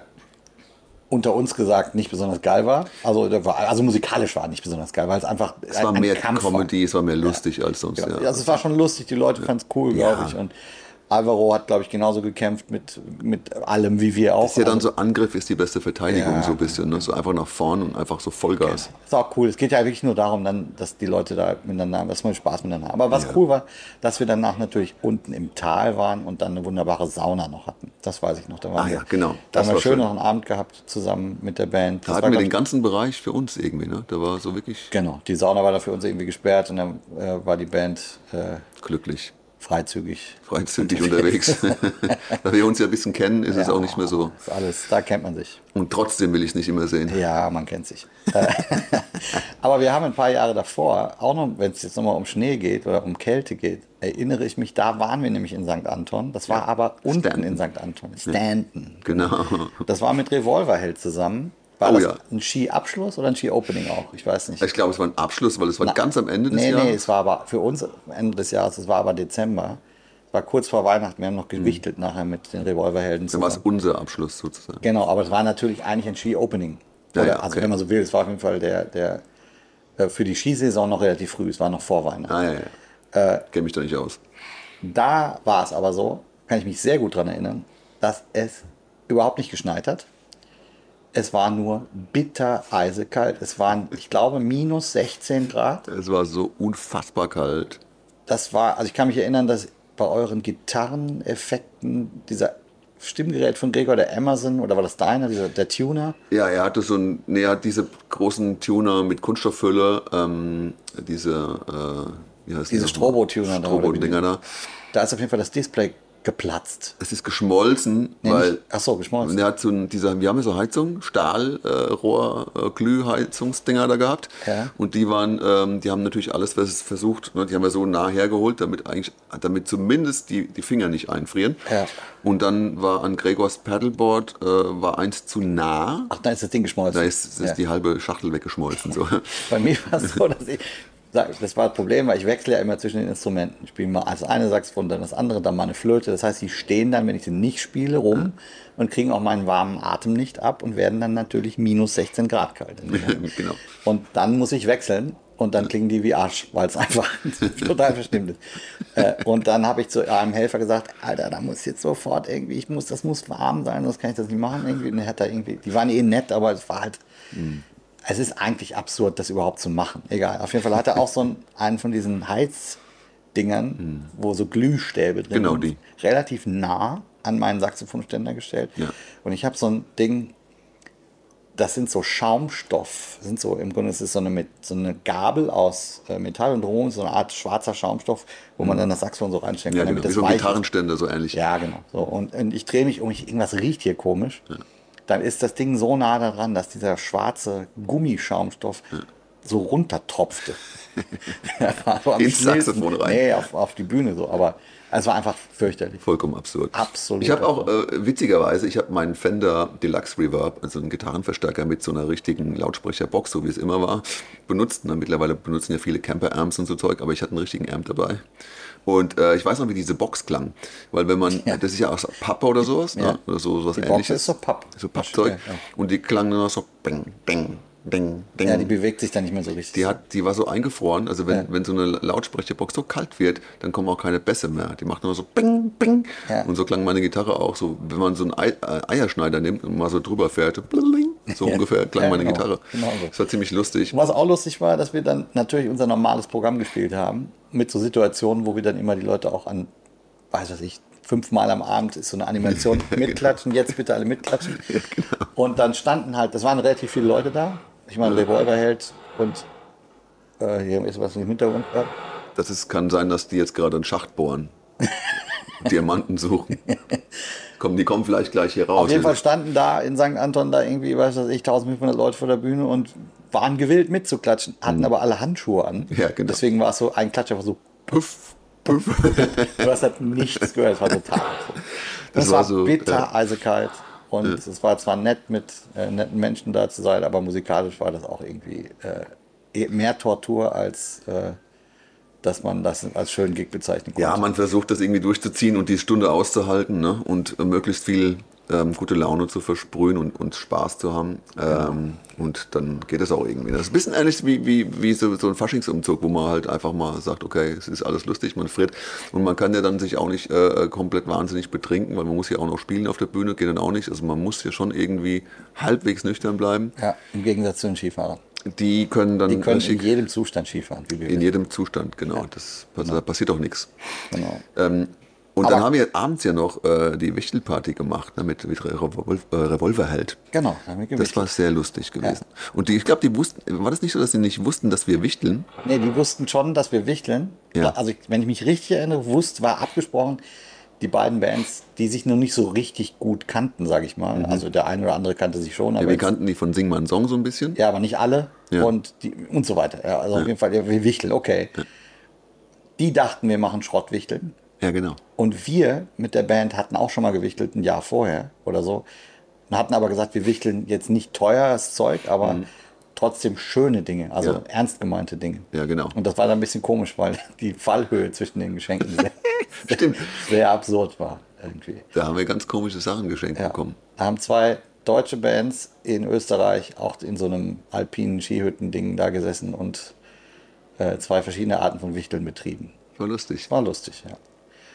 unter uns gesagt nicht besonders geil war. Also, also musikalisch war nicht besonders geil, weil es einfach. Es war ein, mehr Kampf Comedy, war. es war mehr lustig ja. als sonst. Ja. ja. Also es war schon lustig, die Leute fanden es cool, glaube ich. Und Alvaro hat, glaube ich, genauso gekämpft mit, mit allem wie wir auch. Das ist ja dann so Angriff ist die beste Verteidigung, ja, so ein bisschen. Ne? So einfach nach vorne und einfach so Vollgas. Okay. Ist auch cool. Es geht ja wirklich nur darum, dann, dass die Leute da miteinander, dass man Spaß miteinander haben. Aber was ja. cool war, dass wir danach natürlich unten im Tal waren und dann eine wunderbare Sauna noch hatten. Das weiß ich noch. Da waren ah, wir, ja, genau. Da haben wir schön noch einen Abend gehabt zusammen mit der Band. Da das hatten wir den ganzen Bereich für uns irgendwie. Ne? Da war so wirklich. Genau. Die Sauna war da für uns irgendwie gesperrt und dann äh, war die Band. Äh, glücklich freizügig. freizügig unterwegs. da wir uns ja ein bisschen kennen, ist es auch nicht mehr so. Ist alles, da kennt man sich. Und trotzdem will ich es nicht immer sehen. Ja, man kennt sich. Aber wir haben ein paar Jahre davor, auch noch, wenn es jetzt nochmal um Schnee geht oder um Kälte geht, erinnere ich mich, da waren wir nämlich in St. Anton. Das war aber unten Stanton. in St. Anton. Stanton. Genau. Das war mit Revolverheld zusammen. War Oh das ja. ein Ski-Abschluss oder ein Ski-Opening auch? Ich weiß nicht. Ich glaube, es war ein Abschluss, weil es war Na, ganz am Ende des nee, Jahres. Nee, es war aber für uns Ende des Jahres, es war aber Dezember. Es war kurz vor Weihnachten, wir haben noch gewichtelt nachher mit den Revolverhelden Dann war es unser Abschluss sozusagen. Genau, aber es war natürlich eigentlich ein Ski-Opening. Ja, ja, Also okay. wenn man so will, es war auf jeden Fall der, der äh, für die Skisaison noch relativ früh, es war noch vor Weihnachten. Ah, ja. Äh, Kenne mich da nicht aus. Da war es aber so, kann ich mich sehr gut daran erinnern, dass es überhaupt nicht geschneit hat. Es war nur bitter eisekalt. Es waren, ich glaube, minus 16 Grad. Es war so unfassbar kalt. Das war, also ich kann mich erinnern, dass bei euren Gitarreneffekten dieser Stimmgerät von Gregor, der Amazon, oder war das deiner, dieser, der Tuner? Ja, er hatte so ein, nee, er hat diese großen Tuner mit Kunststofffülle, ähm, diese, äh, wie heißt die Diese? Strobo-Tuner da, wie die- Strobo-Dinger da. Da ist auf jeden Fall das Display geplatzt. Es ist geschmolzen, Nee, weil nicht- ach so, geschmolzen. er hat so ein, dieser, wir haben ja so Heizung, Stahl, äh, äh, Glühheizungsdinger da gehabt. Ja. Und die waren, ähm, die haben natürlich alles vers- versucht, ne, die haben wir so nah hergeholt, damit eigentlich, damit zumindest die, die Finger nicht einfrieren. Ja. Und dann war an Gregors Paddleboard äh, war eins zu nah. Ach, da ist das Ding geschmolzen. Da ist, ist Ja. die halbe Schachtel weggeschmolzen. So. Bei mir war es so, dass ich, das war das Problem, weil ich wechsle ja immer zwischen den Instrumenten. Ich spiele mal das eine Saxophon, dann das andere, dann mal eine Flöte. Das heißt, die stehen dann, wenn ich sie nicht spiele, rum und kriegen auch meinen warmen Atem nicht ab und werden dann natürlich minus 16 Grad kalt. genau. Und dann muss ich wechseln und dann klingen die wie Arsch, weil es einfach total verstimmt ist. Äh, und dann habe ich zu einem Helfer gesagt, Alter, da muss jetzt sofort irgendwie, ich muss, das muss warm sein, sonst kann ich das nicht machen. Irgendwie. Und hat da irgendwie, die waren eh nett, aber es war halt, es ist eigentlich absurd, das überhaupt zu machen. Egal. Auf jeden Fall hat er auch so einen, einen von diesen Heizdingern, wo so Glühstäbe drin Genau sind, die. relativ nah an meinen Saxophonständer gestellt. Ja. Und ich habe so ein Ding, das sind so Schaumstoff, sind so im Grunde ist es so eine, mit, so eine Gabel aus äh, Metall und Rom, so eine Art schwarzer Schaumstoff, wo man dann das Saxophon so reinstecken Ja, kann, genau. damit Wie so das ein. Gitarrenständer, so ähnlich. Ja, genau. So, und, und ich drehe mich um, ich, irgendwas riecht hier komisch. Dann ist das Ding so nah daran, dass dieser schwarze Gummischaumstoff so runtertropfte. Er so Ins Saxophon rein. Nee, auf, auf die Bühne so. Aber es war einfach fürchterlich. Vollkommen absurd. Absolut Ich habe auch, äh, witzigerweise, ich habe meinen Fender Deluxe Reverb, also einen Gitarrenverstärker mit so einer richtigen Lautsprecherbox, so wie es immer war, benutzt. Na, mittlerweile benutzen ja viele Camper-Amps und so Zeug, aber ich hatte einen richtigen Amp dabei. Und äh, ich weiß noch, wie diese Box klang. Weil wenn man, Ja. das ist ja aus Pappe oder sowas, Ja. ne? oder so sowas Die Box ähnliches. ist so Papp. So Pappzeug. Ja. Und die klang nur noch so bing, bing, bing, bing. Ja, die bewegt sich dann nicht mehr so richtig. Die, hat, die war so eingefroren, also wenn, Ja. wenn so eine Lautsprecherbox so kalt wird, dann kommen auch keine Bässe mehr. Die macht nur so bing, bing. Ja. Und so klang meine Gitarre auch so, wenn man so einen Ei, äh, Eierschneider nimmt und mal so drüber fährt, bling, so Ja. ungefähr klang Ja, meine genau. Gitarre. Genau so. Das war ziemlich lustig. Was auch lustig war, dass wir dann natürlich unser normales Programm gespielt haben, mit so Situationen, wo wir dann immer die Leute auch an, weiß was ich, fünfmal am Abend ist so eine Animation mitklatschen, jetzt bitte alle mitklatschen. genau. Und dann standen halt, das waren relativ viele Leute da. Ich meine, Revolverheld und äh, hier ist was im Hintergrund. Ja. Das ist, kann sein, dass die jetzt gerade einen Schacht bohren. Diamanten suchen. Kommen, die kommen vielleicht gleich hier raus. Auf jeden Fall standen da in St. Anton da irgendwie, weiß was ich, 1500 Leute vor der Bühne und waren gewillt mitzuklatschen, hatten aber alle Handschuhe an. Mhm. Ja, genau. Deswegen war es so, ein Klatsch einfach so, Puff, puff. du hast halt nichts gehört, es war total. Das es war so, bitter, ja. eisekalt und es war zwar nett mit äh, netten Menschen da zu sein, aber musikalisch war das auch irgendwie äh, eh- mehr Tortur als äh, dass man das als schönen Gig bezeichnen konnte. Ja, man versucht das irgendwie durchzuziehen und die Stunde auszuhalten ne? und äh, möglichst viel ähm, gute Laune zu versprühen und, und Spaß zu haben. Ähm, und dann geht es auch irgendwie. Das ist ein bisschen ähnlich wie, wie, wie so, so ein Faschingsumzug, wo man halt einfach mal sagt, okay, es ist alles lustig, man friert. Und man kann ja dann sich auch nicht äh, komplett wahnsinnig betrinken, weil man muss ja auch noch spielen auf der Bühne, geht dann auch nicht. Also man muss ja schon irgendwie halbwegs nüchtern bleiben. ja, im Gegensatz zu den Skifahrern. Die können dann Die können in schick- jedem Zustand Skifahren, wie wir in jedem Zustand, genau. Das, Da passiert auch nichts. Genau. Ähm, Und Aber- dann haben wir abends ja noch äh, die Wichtelparty gemacht, ne, mit, mit Revol äh, Revolverheld. Genau, da haben wir Das war sehr lustig gewesen. Und die, ich glaube, die wussten, war das nicht so, dass sie nicht wussten, dass wir wichteln? Nee, die wussten schon, dass wir wichteln. Ja. Also, wenn ich mich richtig erinnere, wusst, war abgesprochen, die beiden Bands, die sich noch nicht so richtig gut kannten, sage ich mal. Also, der eine oder andere kannte sich schon, aber, Mhm. Ja, wir kannten die von Sing einen Song so ein bisschen. ja, aber nicht alle. Ja. Und, die, und so weiter. Ja, also, auf jeden Fall, wir wichteln, okay. Die dachten, wir machen Schrottwichteln. Ja, genau. Und wir mit der Band hatten auch schon mal gewichtelt, ein Jahr vorher oder so. Und hatten aber gesagt, wir wichteln jetzt nicht teures Zeug, aber trotzdem schöne Dinge, also. Ja. ernst gemeinte Dinge. Ja, genau. Und das war dann ein bisschen komisch, weil die Fallhöhe zwischen den Geschenken sehr, Stimmt. sehr absurd war irgendwie. Da haben wir ganz komische Sachen geschenkt Ja. bekommen. Da haben zwei deutsche Bands in Österreich auch in so einem alpinen Skihütten-Ding da gesessen und äh, zwei verschiedene Arten von Wichteln betrieben. War lustig. War lustig, ja.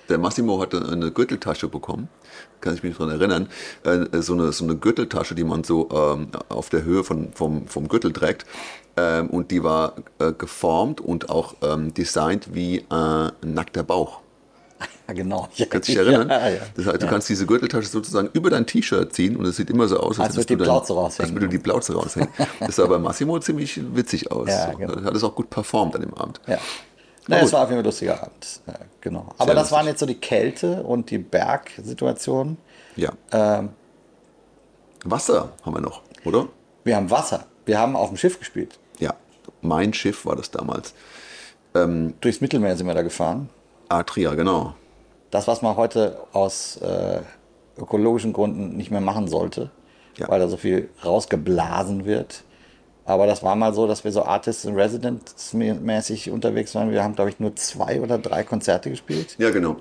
Der Massimo hatte eine Gürteltasche bekommen, kann ich mich daran erinnern. Äh, so, eine, so eine Gürteltasche, die man so ähm, auf der Höhe von, vom, vom Gürtel trägt. Ähm, und die war äh, geformt und auch ähm, designt wie äh, ein nackter Bauch. Ja, genau. Ja, Kannst du dich erinnern? Ja, ja. Das heißt, du kannst diese Gürteltasche sozusagen über dein T-Shirt ziehen und es sieht immer so aus, Als würdest würde die Plauze raushängen. Als würde die Plauze raushängen. Das sah bei Massimo ziemlich witzig aus. Ja, genau. Hat es auch gut performt an dem Abend. Ja. Gut. es war auf jeden Fall ein lustiger Abend. Ja, genau. Aber Sehr das waren lustig. jetzt so die Kälte und die Bergsituation. Ja. Ähm, Wasser haben wir noch, oder? wir haben Wasser. Wir haben auf dem Schiff gespielt. Ja. Mein Schiff war das damals. Durchs Mittelmeer sind wir da gefahren. Atria, genau. Das, was man heute aus äh, ökologischen Gründen nicht mehr machen sollte, Ja. weil da so viel rausgeblasen wird. Aber das war mal so, dass wir so Artists in Residence mäßig unterwegs waren. Wir haben, glaube ich, nur zwei oder drei Konzerte gespielt. Ja, genau.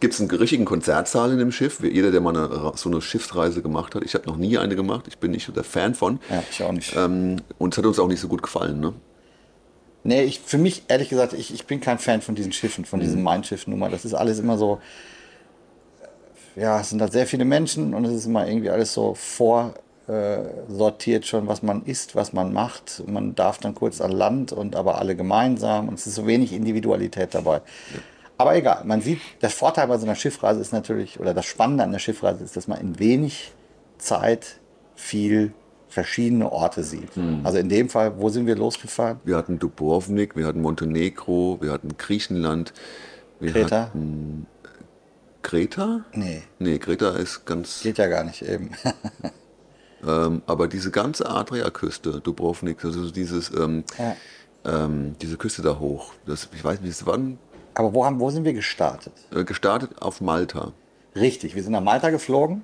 Gibt es einen richtigen Konzertsaal in dem Schiff? Jeder, der mal eine, so eine Schiffsreise gemacht hat. Ich habe noch nie eine gemacht. Ich bin nicht so der Fan von. Ja, ich auch nicht. Ähm, und es hat uns auch nicht so gut gefallen. Ne? Nee, ich, für mich, ehrlich gesagt, ich, ich bin kein Fan von diesen Schiffen, von Mhm. diesen Mein-Schiff-Nummer. Das ist alles immer so, ja, es sind da sehr viele Menschen und es ist immer irgendwie alles so vorsortiert schon, was man isst, was man macht. Man darf dann kurz an Land und aber alle gemeinsam und es ist so wenig Individualität dabei. Aber egal, man sieht, der Vorteil bei so einer Schiffreise ist natürlich, oder das Spannende an der Schiffreise ist, dass man in wenig Zeit viel verschiedene Orte sieht. Mhm. Also in dem Fall, wo sind wir losgefahren? Wir hatten Dubrovnik, wir hatten Montenegro, wir hatten Griechenland. Wir Kreta? hatten Kreta? Nee, Nee, Kreta ist ganz. geht ja gar nicht eben. Ähm, aber diese ganze Adriaküste, Dubrovnik, also dieses, ähm, Ja. ähm, diese Küste da hoch. Das, ich weiß nicht, waren Aber wo, haben, wo sind wir gestartet? äh, gestartet auf Malta. Richtig, wir sind nach Malta geflogen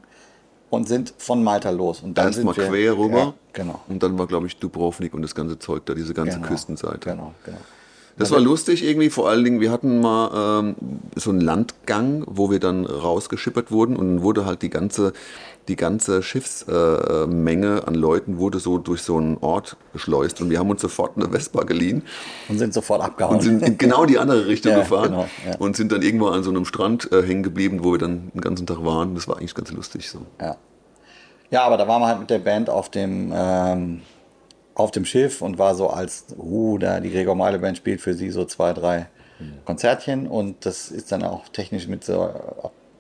und sind von Malta los. Und dann Erstmal quer rüber. Ja, genau. Und dann war, glaube ich, Dubrovnik und das ganze Zeug da, diese ganze genau. Küstenseite. Genau, genau. Das war lustig irgendwie, vor allen Dingen, wir hatten mal ähm, so einen Landgang, wo wir dann rausgeschippert wurden und dann wurde halt die ganze, die ganze Schiffsmenge äh, Menge an Leuten wurde so durch so einen Ort geschleust und wir haben uns sofort eine Vespa geliehen Und sind sofort abgehauen. und sind in genau die andere Richtung Ja, gefahren genau, ja. und sind dann irgendwo an so einem Strand äh, hängen geblieben, wo wir dann den ganzen Tag waren. Das war eigentlich ganz lustig so. ja. ja, aber da waren wir halt mit der Band auf dem, ähm, auf dem Schiff und war so als, uh, da die Gregor Meile Band spielt für sie so zwei, drei Konzertchen und das ist dann auch technisch mit so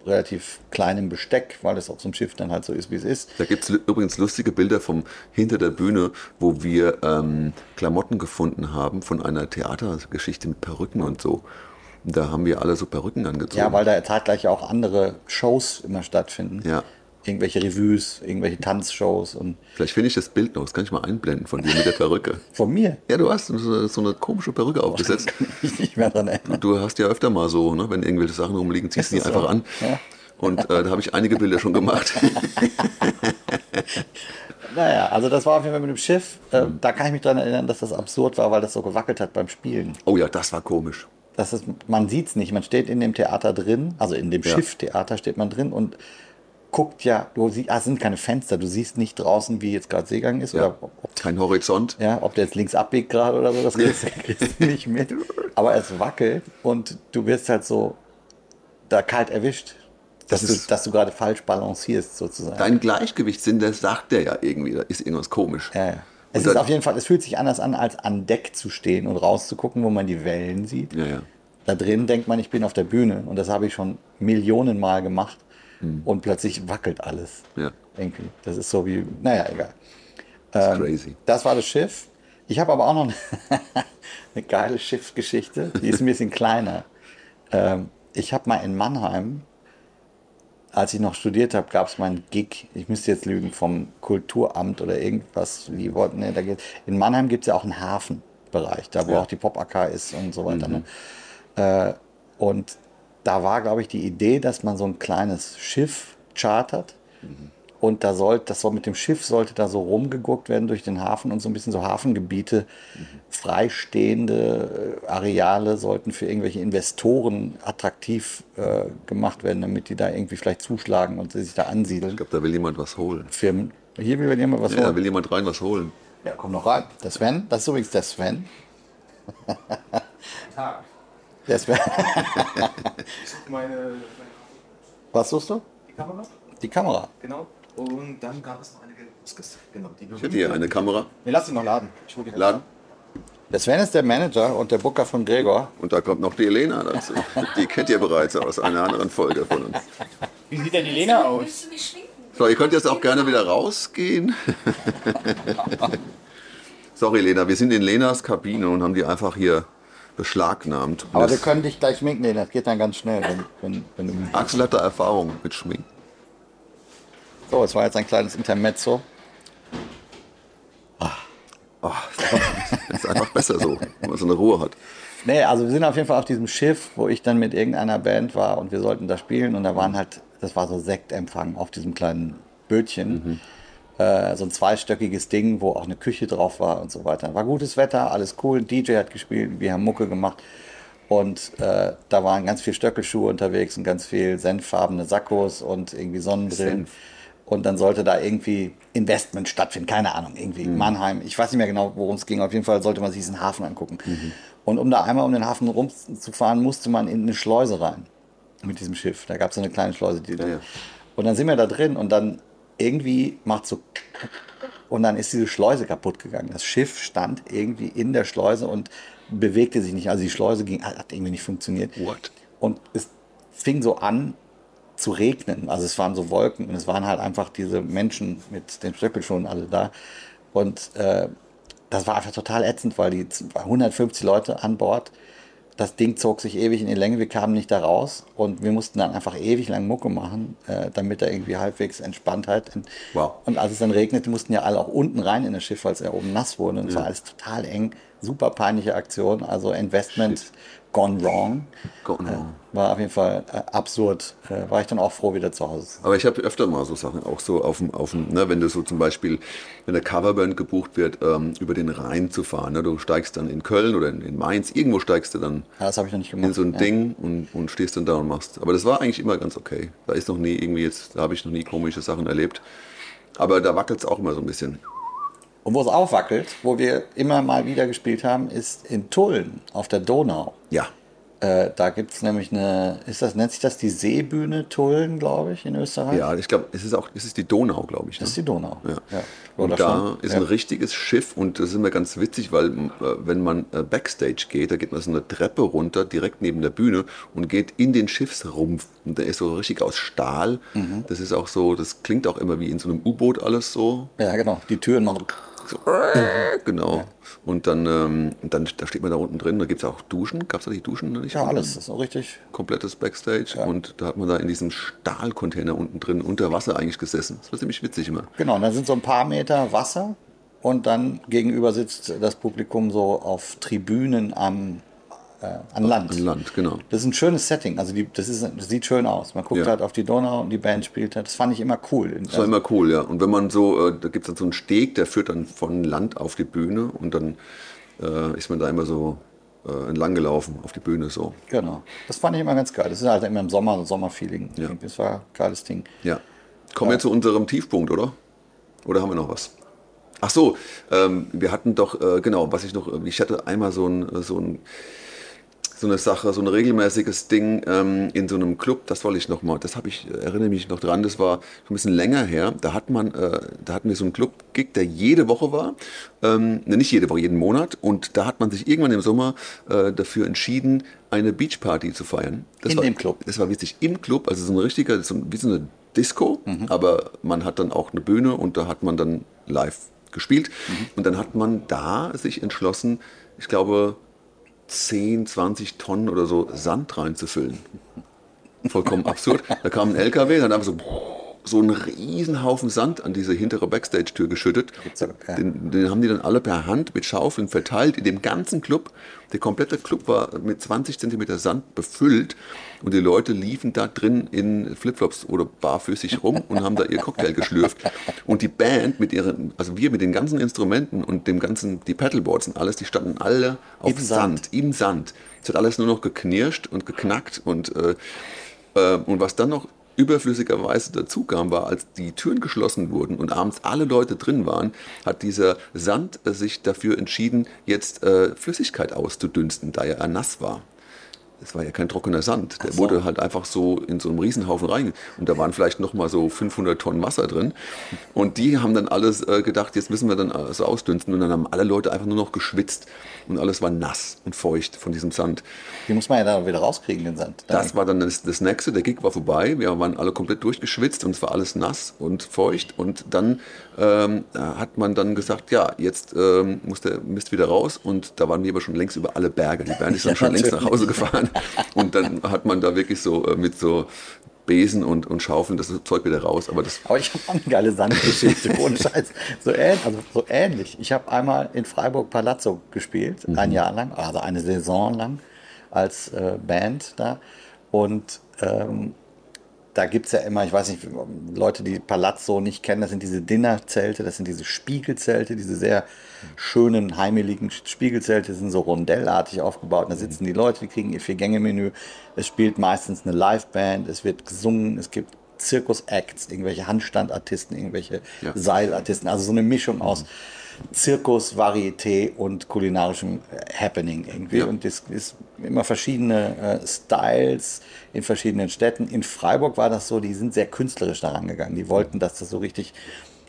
relativ kleinem Besteck, weil es auf so einem Schiff dann halt so ist, wie es ist. Da gibt es übrigens lustige Bilder vom hinter der Bühne, wo wir ähm, Klamotten gefunden haben von einer Theatergeschichte mit Perücken und so. Und da haben wir alle so Perücken angezogen. Ja, weil da zeitgleich auch andere Shows immer stattfinden. Ja. Irgendwelche Revues, irgendwelche Tanzshows und Vielleicht finde ich das Bild noch, das kann ich mal einblenden von dir mit der Perücke. von mir Ja, du hast so, so eine komische Perücke aufgesetzt. kann ich nicht mehr dran erinnern. Du hast ja öfter mal so, ne, wenn irgendwelche Sachen rumliegen, ziehst du die das einfach so? an. Ja. Und äh, da habe ich einige Bilder schon gemacht. Naja, also das war auf jeden Fall mit dem Schiff. Äh, Da kann ich mich dran erinnern, dass das absurd war, weil das so gewackelt hat beim Spielen. oh ja, das war komisch. Das ist, man sieht es nicht. Man steht in dem Theater drin, also in dem Ja. Schifftheater steht man drin und guckt ja, du siehst, ah, es sind keine Fenster, du siehst nicht draußen, wie jetzt gerade Seegang ist Ja. oder ob, Kein Horizont. ja, ob der jetzt links abbiegt gerade oder so, das kriegst, du- kriegst du nicht mit. Aber es wackelt und du wirst halt so da kalt erwischt, dass, Das du, dass du gerade falsch balancierst sozusagen. Dein Gleichgewichtssinn, der sagt der ja irgendwie, da ist irgendwas komisch. ja, ja. Es Und ist auf jeden Fall, es fühlt sich anders an, als an Deck zu stehen und rauszugucken, wo man die Wellen sieht. Ja, ja. da drin denkt man, ich bin auf der Bühne und das habe ich schon Millionen Mal gemacht und plötzlich wackelt alles. Ja. Irgendwie. Das ist so wie, naja, egal. Das ist crazy. Das war das Schiff. Ich habe aber auch noch eine geile Schiffsgeschichte, die ist ein bisschen kleiner. Ähm, ich habe mal in Mannheim, als ich noch studiert habe, gab es mal einen Gig, ich müsste jetzt lügen, vom Kulturamt oder irgendwas. Die wollten, ne, da geht, in Mannheim gibt es ja auch einen Hafenbereich, da wo Ja. auch die Pop-AK ist und so weiter. Ne? Äh, und da war, glaube ich, die Idee, dass man so ein kleines Schiff chartert. Und da soll, das soll mit dem Schiff sollte da so rumgeguckt werden durch den Hafen und so ein bisschen so Hafengebiete, freistehende äh, Areale sollten für irgendwelche Investoren attraktiv äh, gemacht werden, damit die da irgendwie vielleicht zuschlagen und sich da ansiedeln. Ich glaube, da will jemand was holen. Firmen. Hier will jemand was Ja, da holen. will jemand rein was holen. Ja, komm noch rein. Der Sven, das ist übrigens der Sven. Tag. Ich suche meine, Was suchst du? die Kamera. Die Kamera. Genau. Und dann gab es noch eine. Genau. Die Ich hätte hier eine Kamera. Nee, lass ihn noch laden. Ich hol die Laden. Der Sven ist der Manager und der Booker von Gregor. Und da kommt noch die Elena dazu. Die kennt ihr bereits aus einer anderen Folge von uns. Wie sieht denn die Lena aus? So, ihr könnt jetzt auch gerne wieder rausgehen. Sorry, Lena, wir sind in Lenas Kabine und haben die einfach hier beschlagnahmt. Aber wir können dich gleich schminken, nee, das geht dann ganz schnell, wenn, wenn, wenn du. Axel hat da Erfahrung mit Schminken. So, es war jetzt ein kleines Intermezzo. Oh, ist einfach besser so, wenn man so eine Ruhe hat. Nee, also wir sind auf jeden Fall auf diesem Schiff, wo ich dann mit irgendeiner Band war und wir sollten da spielen und da waren halt, das war so Sektempfang auf diesem kleinen Bötchen. Äh, so ein zweistöckiges Ding, wo auch eine Küche drauf war und so weiter. War gutes Wetter, alles cool. DJ hat gespielt, wir haben Mucke gemacht. Und äh, da waren ganz viel Stöckelschuhe unterwegs und ganz viel senffarbene Sakkos und irgendwie Sonnenbrillen. Senf. Und dann sollte da irgendwie Investment stattfinden, keine Ahnung, irgendwie Mannheim. Ich weiß nicht mehr genau, worum es ging. Auf jeden Fall sollte man sich diesen Hafen angucken. Und um da einmal um den Hafen rumzufahren, musste man in eine Schleuse rein mit diesem Schiff. Da gab es so eine kleine Schleuse. Die, Ja, ja. Und dann sind wir da drin und dann irgendwie macht so und dann ist diese Schleuse kaputt gegangen. Das Schiff stand irgendwie in der Schleuse und bewegte sich nicht. Also die Schleuse ging, hat irgendwie nicht funktioniert. What? Und es fing so an zu regnen. Also es waren so Wolken und es waren halt einfach diese Menschen mit den Stöckelschuhen alle da. Und äh, das war einfach total ätzend, weil die 150 Leute an Bord, das Ding zog sich ewig in die Länge, wir kamen nicht da raus und wir mussten dann einfach ewig lang Mucke machen, äh, damit da irgendwie halbwegs Entspanntheit. ent- Wow. Und als es dann regnete, mussten ja alle auch unten rein in das Schiff, weil es ja oben nass wurde und es war alles total eng. Super peinliche Aktion, also Investment gone wrong. Gone wrong. War auf jeden Fall äh, absurd. Äh, war ich dann auch froh, wieder zu Hause. Aber ich habe öfter mal so Sachen, auch so auf dem, auf dem ne, wenn du so zum Beispiel, wenn eine Coverband gebucht wird, ähm, über den Rhein zu fahren. Ne, du steigst dann in Köln oder in, in Mainz, irgendwo steigst du dann Ja, das ich noch nicht gemacht. in so ein ja. Ding und, und stehst dann da und machst. Aber das war eigentlich immer ganz okay. Da ist noch nie irgendwie jetzt, da habe ich noch nie komische Sachen erlebt. Aber da wackelt es auch immer so ein bisschen. Und wo es aufwackelt, wo wir immer mal wieder gespielt haben, ist in Tulln auf der Donau. Ja. Äh, da gibt es nämlich eine, ist das, nennt sich das die Seebühne Tulln, glaube ich, in Österreich? Ja, ich glaube, es ist auch, es ist die Donau, glaube ich. Ne? Das ist die Donau. Ja. Oder Und da ist ja. ein richtiges Schiff und das ist immer ganz witzig, weil äh, wenn man äh, Backstage geht, da geht man so eine Treppe runter, direkt neben der Bühne und geht in den Schiffsrumpf. Und der ist so richtig aus Stahl. Mhm. Das ist auch so, das klingt auch immer wie in so einem U-Boot alles so. ja, genau. Die Türen machen. Genau. Und dann, ähm, dann da steht man da unten drin, da gibt es auch Duschen. Gab es da die Duschen? Nicht Ja, alles. Das ist so richtig. Komplettes Backstage. Und da hat man da in diesem Stahlcontainer unten drin unter Wasser eigentlich gesessen. Das war ziemlich witzig immer. Genau, und da sind so ein paar Meter Wasser und dann gegenüber sitzt das Publikum so auf Tribünen am an Land. An Land, genau. Das ist ein schönes Setting. Also die, das, ist, das sieht schön aus. Man guckt Ja. halt auf die Donau und die Band spielt halt. Das fand ich immer cool. Das war immer cool, ja. Und wenn man so, äh, da gibt es dann so einen Steg, der führt dann von Land auf die Bühne und dann äh, ist man da immer so äh, entlang gelaufen auf die Bühne so. Genau. Das fand ich immer ganz geil. Das ist halt immer im Sommer, so Sommerfeeling. Ja. Das war ein geiles Ding. Ja. Kommen wir zu unserem Tiefpunkt, oder? Oder haben wir noch was? Ach so, ähm, wir hatten doch, äh, genau, was ich noch, ich hatte einmal so ein, so ein so eine Sache, so ein regelmäßiges Ding ähm, in so einem Club, das wollte ich noch mal, das habe ich, erinnere mich noch dran, das war schon ein bisschen länger her, da hat man, äh, da hatten wir so einen Club-Gig, der jede Woche war, ähm, ne, nicht jede Woche, jeden Monat und da hat man sich irgendwann im Sommer äh, dafür entschieden, eine Beachparty zu feiern. Das In war, dem Club? Das war witzig, im Club, also so ein richtiger, so ein, wie so eine Disco, Mhm. aber man hat dann auch eine Bühne und da hat man dann live gespielt Mhm. und dann hat man da sich entschlossen, ich glaube, 10, 20 Tonnen oder so Sand reinzufüllen. Vollkommen absurd. Da kam ein LKW, dann wir so, so einen riesen Haufen Sand an diese hintere Backstage-Tür geschüttet. ja. Den, den haben die dann alle per Hand mit Schaufeln verteilt in dem ganzen Club. Der komplette Club war mit 20 Zentimeter Sand befüllt und die Leute liefen da drin in Flipflops oder barfüßig rum und haben da ihr Cocktail geschlürft. Und die Band mit ihren, also wir mit den ganzen Instrumenten und dem ganzen, die Pedalboards und alles, die standen alle auf Im Sand. Sand, im Sand. Es hat alles nur noch geknirscht und geknackt und äh, äh, und was dann noch überflüssigerweise dazu kam, war, als die Türen geschlossen wurden und abends alle Leute drin waren, hat dieser Sand äh, sich dafür entschieden, jetzt äh, Flüssigkeit auszudünsten, da er nass war. Es war ja kein trockener Sand. Der so. wurde halt einfach so in so einem Riesenhaufen rein. Und da waren vielleicht noch mal so 500 Tonnen Wasser drin. Und die haben dann alles äh, gedacht, jetzt müssen wir dann äh, so ausdünsten. Und dann haben alle Leute einfach nur noch geschwitzt. Und alles war nass und feucht von diesem Sand. Die muss man ja da wieder rauskriegen, den Sand. Das war dann das, das nächste. Der Gig war vorbei. Wir waren alle komplett durchgeschwitzt und es war alles nass und feucht. Und dann ähm, hat man dann gesagt, ja, jetzt ähm, muss der Mist wieder raus. Und da waren wir aber schon längst über alle Berge. Die Band ist dann Ja, schon längst nach. Hause gefahren. Und dann hat man da wirklich so äh, mit so Besen und, und Schaufeln das Zeug wieder raus. Aber das Aber ich habe auch eine geile Sandgeschichte, ohne Scheiß. So, ähn, also so ähnlich. Ich habe einmal in Freiburg Palazzo gespielt, ein Jahr lang, also eine Saison lang als äh, Band da. Und ähm, da gibt es ja immer, ich weiß nicht, Leute, die Palazzo nicht kennen, das sind diese Dinnerzelte, das sind diese Spiegelzelte, diese sehr schönen, heimeligen Spiegelzelte, die sind so rondellartig aufgebaut. Und da sitzen die Leute, die kriegen ihr Vier-Gänge-Menü. Es spielt meistens eine Liveband, es wird gesungen, es gibt Zirkus-Acts, irgendwelche Handstandartisten, irgendwelche Ja. Seilartisten, also so eine Mischung aus Zirkus, Varieté und kulinarischem äh, Happening irgendwie. Ja. Und es ist immer verschiedene äh, Styles in verschiedenen Städten. In Freiburg war das so, die sind sehr künstlerisch daran gegangen. Die wollten, dass das so richtig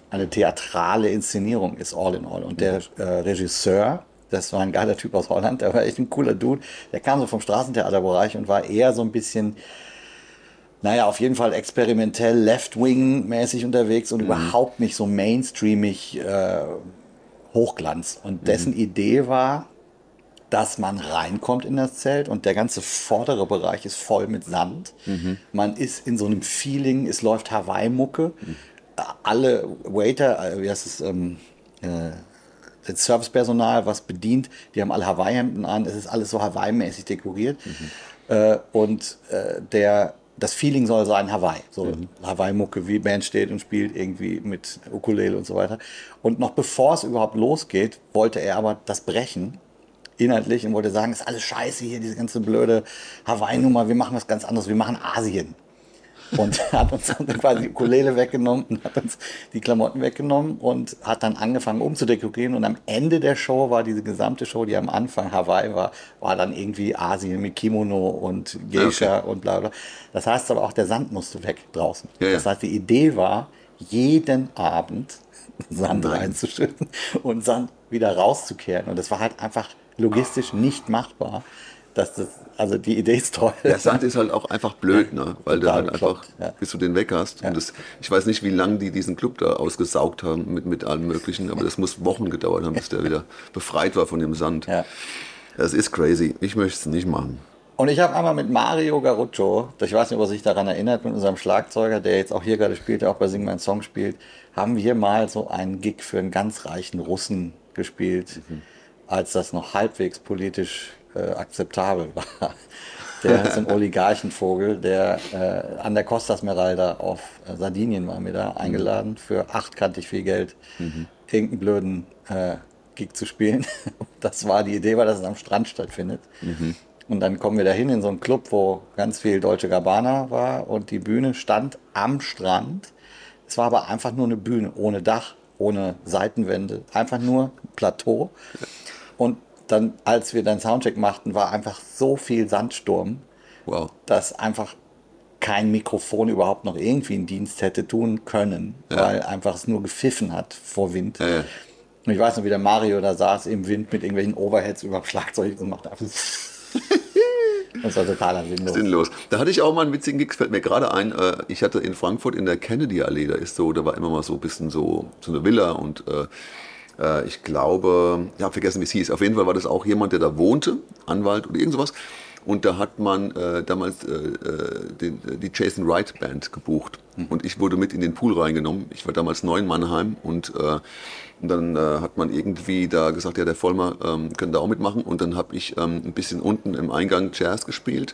eine theatrale Inszenierung ist, all in all. Und der äh, Regisseur, das war ein geiler Typ aus Holland, der war echt ein cooler Dude. Der kam so vom Straßentheaterbereich und war eher so ein bisschen naja, auf jeden Fall experimentell Left-Wing-mäßig unterwegs und überhaupt nicht so mainstreamig äh, Hochglanz. Und dessen Idee war, dass man reinkommt in das Zelt und der ganze vordere Bereich ist voll mit Sand. Man ist in so einem Feeling, es läuft Hawaii-Mucke. Alle Waiter, äh, wie heißt es, ähm, äh, das Servicepersonal, was bedient, die haben alle Hawaii-Hemden an, es ist alles so Hawaii-mäßig dekoriert. Äh, und äh, der, das Feeling soll sein Hawaii. So Hawaii-Mucke, wie Band steht und spielt irgendwie mit Ukulele und so weiter. Und noch bevor es überhaupt losgeht, wollte er aber das brechen. Inhaltlich und wollte sagen, ist alles scheiße hier, diese ganze blöde Hawaii-Nummer, wir machen was ganz anderes, wir machen Asien und hat uns dann quasi die Ukulele weggenommen und hat uns die Klamotten weggenommen und hat dann angefangen umzudekorieren und am Ende der Show war diese gesamte Show, die am Anfang Hawaii war, war dann irgendwie Asien mit Kimono und Geisha und bla bla. Das heißt aber auch, der Sand musste weg draußen. Ja, ja. Das heißt, die Idee war, jeden Abend Sand Nein. reinzuschütten und Sand wieder rauszukehren und das war halt einfach logistisch nicht machbar. Dass das, also die Idee ist toll. Der Sand ist halt auch einfach blöd, ne? weil du halt einfach, ja. bis du den weg hast. Und das, ich weiß nicht, wie lange die diesen Club da ausgesaugt haben mit, mit allem Möglichen, aber das muss Wochen gedauert haben, bis der wieder befreit war von dem Sand. Ja. Das ist crazy. Ich möchte es nicht machen. Und ich habe einmal mit Mario Garuccio, ich weiß nicht, ob er sich daran erinnert, mit unserem Schlagzeuger, der jetzt auch hier gerade spielt, der auch bei Sing Mein Song spielt, haben wir mal so einen Gig für einen ganz reichen Russen gespielt, als das noch halbwegs politisch äh, akzeptabel war. Der ist ein Oligarchenvogel, der äh, an der Costa Smeralda auf äh, Sardinien war mir da eingeladen, für achtkantig viel Geld irgendeinen blöden äh, Gig zu spielen. Das war die Idee, dass es am Strand stattfindet. Und dann kommen wir dahin in so einen Club, wo ganz viel Deutsche Gabbana war und die Bühne stand am Strand. Es war aber einfach nur eine Bühne, ohne Dach, ohne Seitenwände, einfach nur Plateau. Und dann, als wir dann Soundcheck machten, war einfach so viel Sandsturm, Wow. dass einfach kein Mikrofon überhaupt noch irgendwie einen Dienst hätte tun können, Ja. weil einfach es nur gepfiffen hat vor Wind. Ja, ja. Und ich weiß noch, wie der Mario da saß im Wind mit irgendwelchen Overheads über Schlagzeug und machte einfach. das war totaler sinnlos. Sinnlos. Da hatte ich auch mal einen witzigen Gig, fällt mir gerade ein. Äh, ich hatte in Frankfurt in der Kennedy-Allee, da ist so, da war immer mal so ein bisschen so, so eine Villa und äh, äh, ich glaube, ich habe vergessen, wie es hieß. Auf jeden Fall war das auch jemand, der da wohnte, Anwalt oder irgend sowas. Und da hat man äh, damals äh, äh, den, die Jason Wright Band gebucht. Und ich wurde mit in den Pool reingenommen. Ich war damals neu in Mannheim und, äh, und dann äh, hat man irgendwie da gesagt, ja, der Vollmer ähm, könnte da auch mitmachen. Und dann habe ich ähm, ein bisschen unten im Eingang Jazz gespielt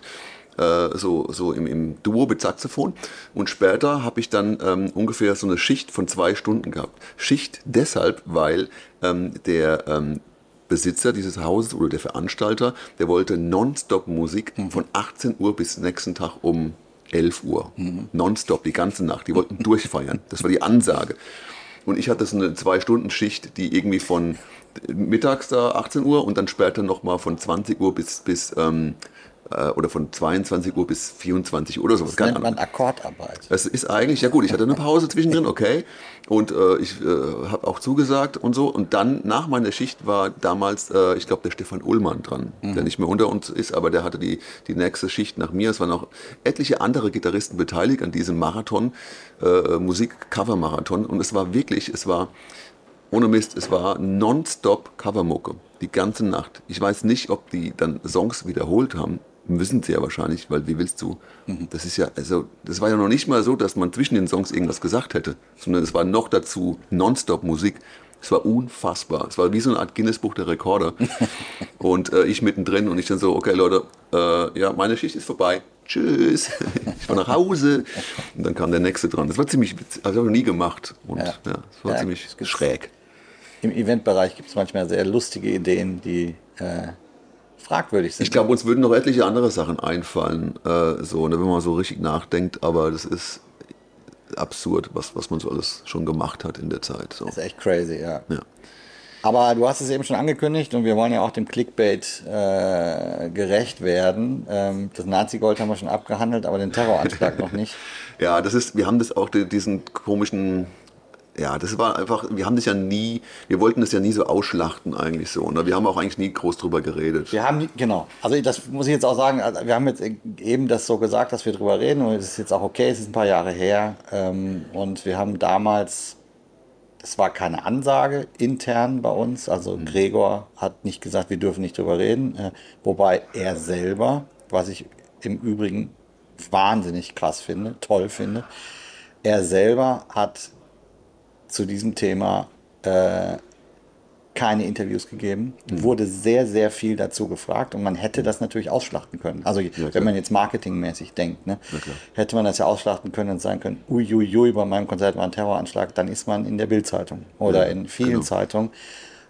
äh, so, so im, im Duo mit Saxophon. Und später habe ich dann ähm, ungefähr so eine Schicht von zwei Stunden gehabt. Schicht deshalb, weil ähm, der ähm, Besitzer dieses Hauses oder der Veranstalter, der wollte Nonstop-Musik von 18 Uhr bis nächsten Tag um 11 Uhr. Nonstop, die ganze Nacht. Die wollten durchfeiern. Das war die Ansage. Und ich hatte so eine Zwei-Stunden-Schicht, die irgendwie von mittags da 18 Uhr und dann später nochmal von 20 Uhr bis, bis ähm, äh, oder von 22 Uhr bis 24 Uhr oder sowas. Das nennt man Akkordarbeit. Es ist eigentlich, ja gut, ich hatte eine Pause zwischendrin, okay. Und äh, ich äh, habe auch zugesagt und so. Und dann nach meiner Schicht war damals, äh, ich glaube, der Stefan Ullmann dran, der nicht mehr unter uns ist, aber der hatte die, die nächste Schicht nach mir. Es waren auch etliche andere Gitarristen beteiligt an diesem Marathon, äh, Musik-Cover-Marathon. Und es war wirklich, es war, ohne Mist, es war nonstop Covermucke. Die ganze Nacht. Ich weiß nicht, ob die dann Songs wiederholt haben. Müssen sie ja wahrscheinlich, weil wie willst du? Das ist ja, also, das war ja noch nicht mal so, dass man zwischen den Songs irgendwas gesagt hätte, sondern es war noch dazu nonstop Musik. Es war unfassbar. Es war wie so eine Art Guinness-Buch der Rekorde. und äh, ich mittendrin und ich dann so, okay Leute, äh, ja, meine Schicht ist vorbei. Tschüss. ich war nach Hause. Und dann kam der nächste dran. Das war ziemlich witzig. Also, habe ich noch nie gemacht. Und ja, Ja. das war Ja, ziemlich schräg. Im Eventbereich gibt es manchmal sehr lustige Ideen, die äh, fragwürdig sind. Ich glaube, uns würden noch etliche andere Sachen einfallen, äh, so, ne, wenn man so richtig nachdenkt, aber das ist absurd, was, was man so alles schon gemacht hat in der Zeit. So. Das ist echt crazy, ja. Ja. Aber du hast es eben schon angekündigt und wir wollen ja auch dem Clickbait äh, gerecht werden. Ähm, das Nazi-Gold haben wir schon abgehandelt, aber den Terroranschlag noch nicht. ja, das ist, wir haben das auch, die- diesen komischen, ja, das war einfach, wir haben das ja nie, wir wollten das ja nie so ausschlachten eigentlich so. Ne? Wir haben auch eigentlich nie groß drüber geredet. Wir haben, genau, also das muss ich jetzt auch sagen, also wir haben jetzt eben das so gesagt, dass wir drüber reden und es ist jetzt auch okay, es ist ein paar Jahre her ähm, und wir haben damals, das war keine Ansage intern bei uns, also Gregor hat nicht gesagt, wir dürfen nicht drüber reden, äh, wobei er selber, was ich im Übrigen wahnsinnig krass finde, toll finde, er selber hat zu diesem Thema äh, keine Interviews gegeben, wurde sehr, sehr viel dazu gefragt und man hätte das natürlich ausschlachten können. Also klar. wenn man jetzt marketingmäßig denkt, ne, klar. hätte man das ja ausschlachten können und sagen können, uiuiui, bei meinem Konzert war ein Terroranschlag, dann ist man in der Bildzeitung oder Ja, in vielen genau. Zeitungen.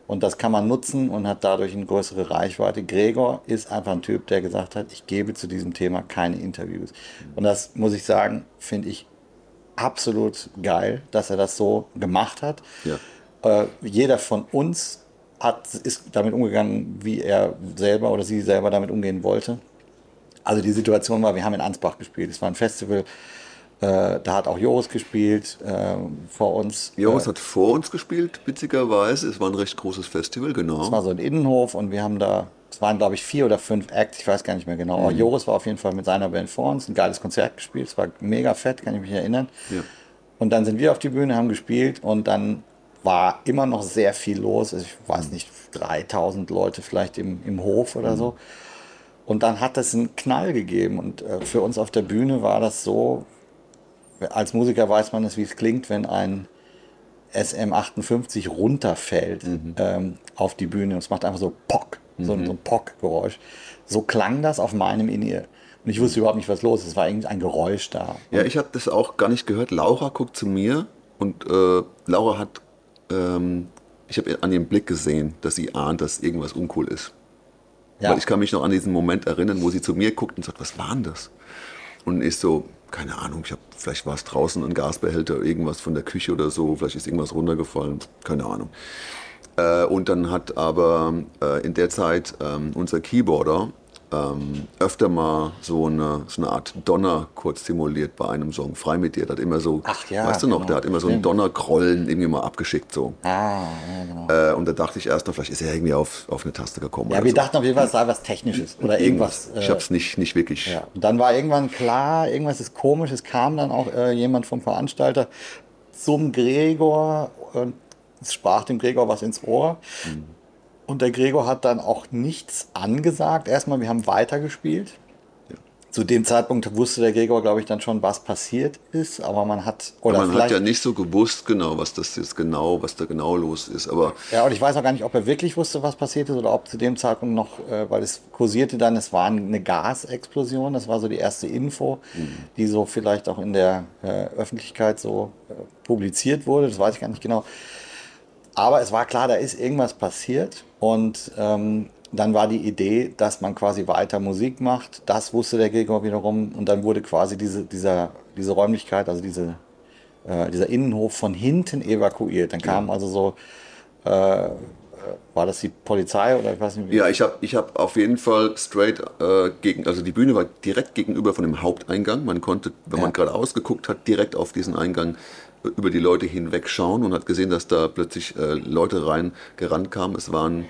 Und das kann man nutzen und hat dadurch eine größere Reichweite. Gregor ist einfach ein Typ, der gesagt hat, ich gebe zu diesem Thema keine Interviews. Und das muss ich sagen, finde ich absolut geil, dass er das so gemacht hat. Ja. Äh, jeder von uns hat, ist damit umgegangen, wie er selber oder sie selber damit umgehen wollte. Also die Situation war, wir haben in Ansbach gespielt. Es war ein Festival, äh, da hat auch Joris gespielt äh, vor uns. Joris äh, hat vor uns gespielt, witzigerweise. Es war ein recht großes Festival, genau. Es war so ein Innenhof und wir haben da, es waren glaube ich vier oder fünf Acts, ich weiß gar nicht mehr genau. Mhm. Aber Joris war auf jeden Fall mit seiner Band vor uns, ein geiles Konzert gespielt, es war mega fett, kann ich mich erinnern. Ja. Und dann sind wir auf die Bühne, haben gespielt und dann war immer noch sehr viel los. Also ich weiß nicht, 3000 Leute vielleicht im, im Hof oder so. Und dann hat das einen Knall gegeben. Und äh, für uns auf der Bühne war das so, als Musiker weiß man es, wie es klingt, wenn ein SM58 runterfällt ähm, auf die Bühne. Und es macht einfach so Pock, so, so ein Pock-Geräusch. So klang das auf meinem In-Ear. Und ich wusste überhaupt nicht, was los ist. Es war irgendein Geräusch da. Ja, ich habe das auch gar nicht gehört. Laura guckt zu mir und äh, Laura hat, ähm, ich habe an ihrem Blick gesehen, dass sie ahnt, dass irgendwas uncool ist. Ja. Weil ich kann mich noch an diesen Moment erinnern, wo sie zu mir guckt und sagt, was war denn das? Und ich so, keine Ahnung, ich hab, vielleicht war es draußen ein Gasbehälter, irgendwas von der Küche oder so, vielleicht ist irgendwas runtergefallen, keine Ahnung. Äh, und dann hat aber äh, in der Zeit ähm, unser Keyboarder ähm, öfter mal so eine, so eine Art Donner kurz simuliert bei einem Song. Frei mit dir. Der hat immer so, Ach ja, weißt du noch, genau. der hat immer so einen. Donnerkrollen irgendwie mal abgeschickt. So. Ah, ja, genau. Äh, und da dachte ich erst noch, vielleicht ist er irgendwie auf, auf eine Taste gekommen. Ja, wir so. dachten auf jeden Fall, es sei was Technisches oder irgendwas. Ich äh, habe es nicht, nicht wirklich. Ja, und dann war irgendwann klar, irgendwas ist komisch. Es kam dann auch äh, jemand vom Veranstalter zum Gregor und es sprach dem Gregor was ins Ohr. Und der Gregor hat dann auch nichts angesagt. Erstmal, wir haben weitergespielt. Zu dem Zeitpunkt wusste der Gregor, glaube ich, dann schon, was passiert ist, aber man hat oder man hat ja nicht so gewusst, genau, was das jetzt genau, was da genau los ist. Aber Ja, und ich weiß auch gar nicht, ob er wirklich wusste, was passiert ist oder ob zu dem Zeitpunkt noch, äh, weil es kursierte dann, es war eine Gasexplosion, das war so die erste Info, die so vielleicht auch in der äh, Öffentlichkeit so äh, publiziert wurde, das weiß ich gar nicht genau. Aber es war klar, da ist irgendwas passiert und ähm, dann war die Idee, dass man quasi weiter Musik macht. Das wusste der Gregor wiederum und dann wurde quasi diese, dieser, diese Räumlichkeit, also diese, äh, dieser Innenhof von hinten evakuiert. Dann kam also so, äh, äh, war das die Polizei oder ich weiß nicht wie. Ja, ich habe ich hab auf jeden Fall straight äh, gegen, also die Bühne war direkt gegenüber von dem Haupteingang. Man konnte, wenn Ja. man gerade ausgeguckt hat, direkt auf diesen Eingang über die Leute hinweg schauen und hat gesehen, dass da plötzlich äh, Leute rein gerannt kamen. Es waren,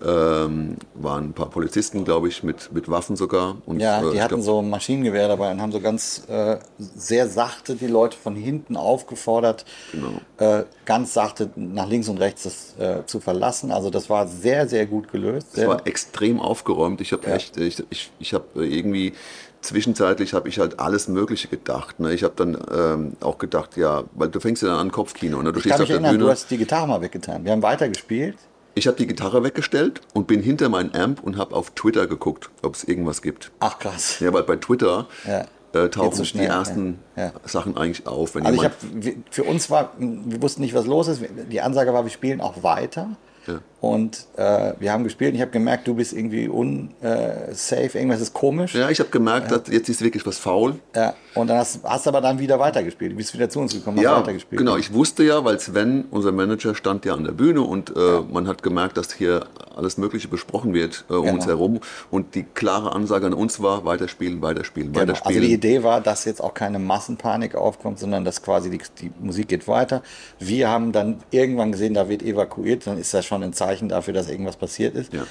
ähm, waren ein paar Polizisten, glaube ich, mit, mit Waffen sogar. Und, Ja, äh, die ich hatten glaub- so ein Maschinengewehr dabei und haben so ganz äh, sehr sachte die Leute von hinten aufgefordert, Genau. äh, ganz sachte nach links und rechts das äh, zu verlassen. Also das war sehr, sehr gut gelöst. Es war extrem aufgeräumt. Ich habe Ja. echt, ich, ich, ich habe irgendwie zwischenzeitlich habe ich halt alles Mögliche gedacht. Ne? Ich habe dann ähm, auch gedacht, ja, weil du fängst ja dann an Kopfkino. Ne? Du ich kann stehst auf mich der erinnern, Bühne. du hast die Gitarre mal weggetan. Wir haben weitergespielt. Ich habe die Gitarre weggestellt und bin hinter meinen Amp und habe auf Twitter geguckt, ob es irgendwas gibt. Ach krass. Ja, weil bei Twitter Ja. äh, tauchen so schnell, die ersten ja. Ja. Sachen eigentlich auf. Also ich jemand, für uns war, wir wussten nicht, was los ist. Die Ansage war, wir spielen auch weiter. Ja. Und äh, wir haben gespielt und ich habe gemerkt, du bist irgendwie unsafe, irgendwas ist komisch. ja, ich habe gemerkt, dass jetzt ist wirklich was faul. Ja, und dann hast du aber dann wieder weitergespielt. Du bist wieder zu uns gekommen, hast Ja, weitergespielt. genau. Ich wusste ja, weil Sven, unser Manager, stand ja an der Bühne und äh, man hat gemerkt, dass hier alles Mögliche besprochen wird äh, um Genau. uns herum. Und die klare Ansage an uns war, weiterspielen, weiterspielen, Genau. weiterspielen. Also die Idee war, dass jetzt auch keine Massenpanik aufkommt, sondern dass quasi die, die Musik geht weiter. Wir haben dann irgendwann gesehen, da wird evakuiert, dann ist das schon ein Zeichen dafür, dass irgendwas passiert ist. Ja.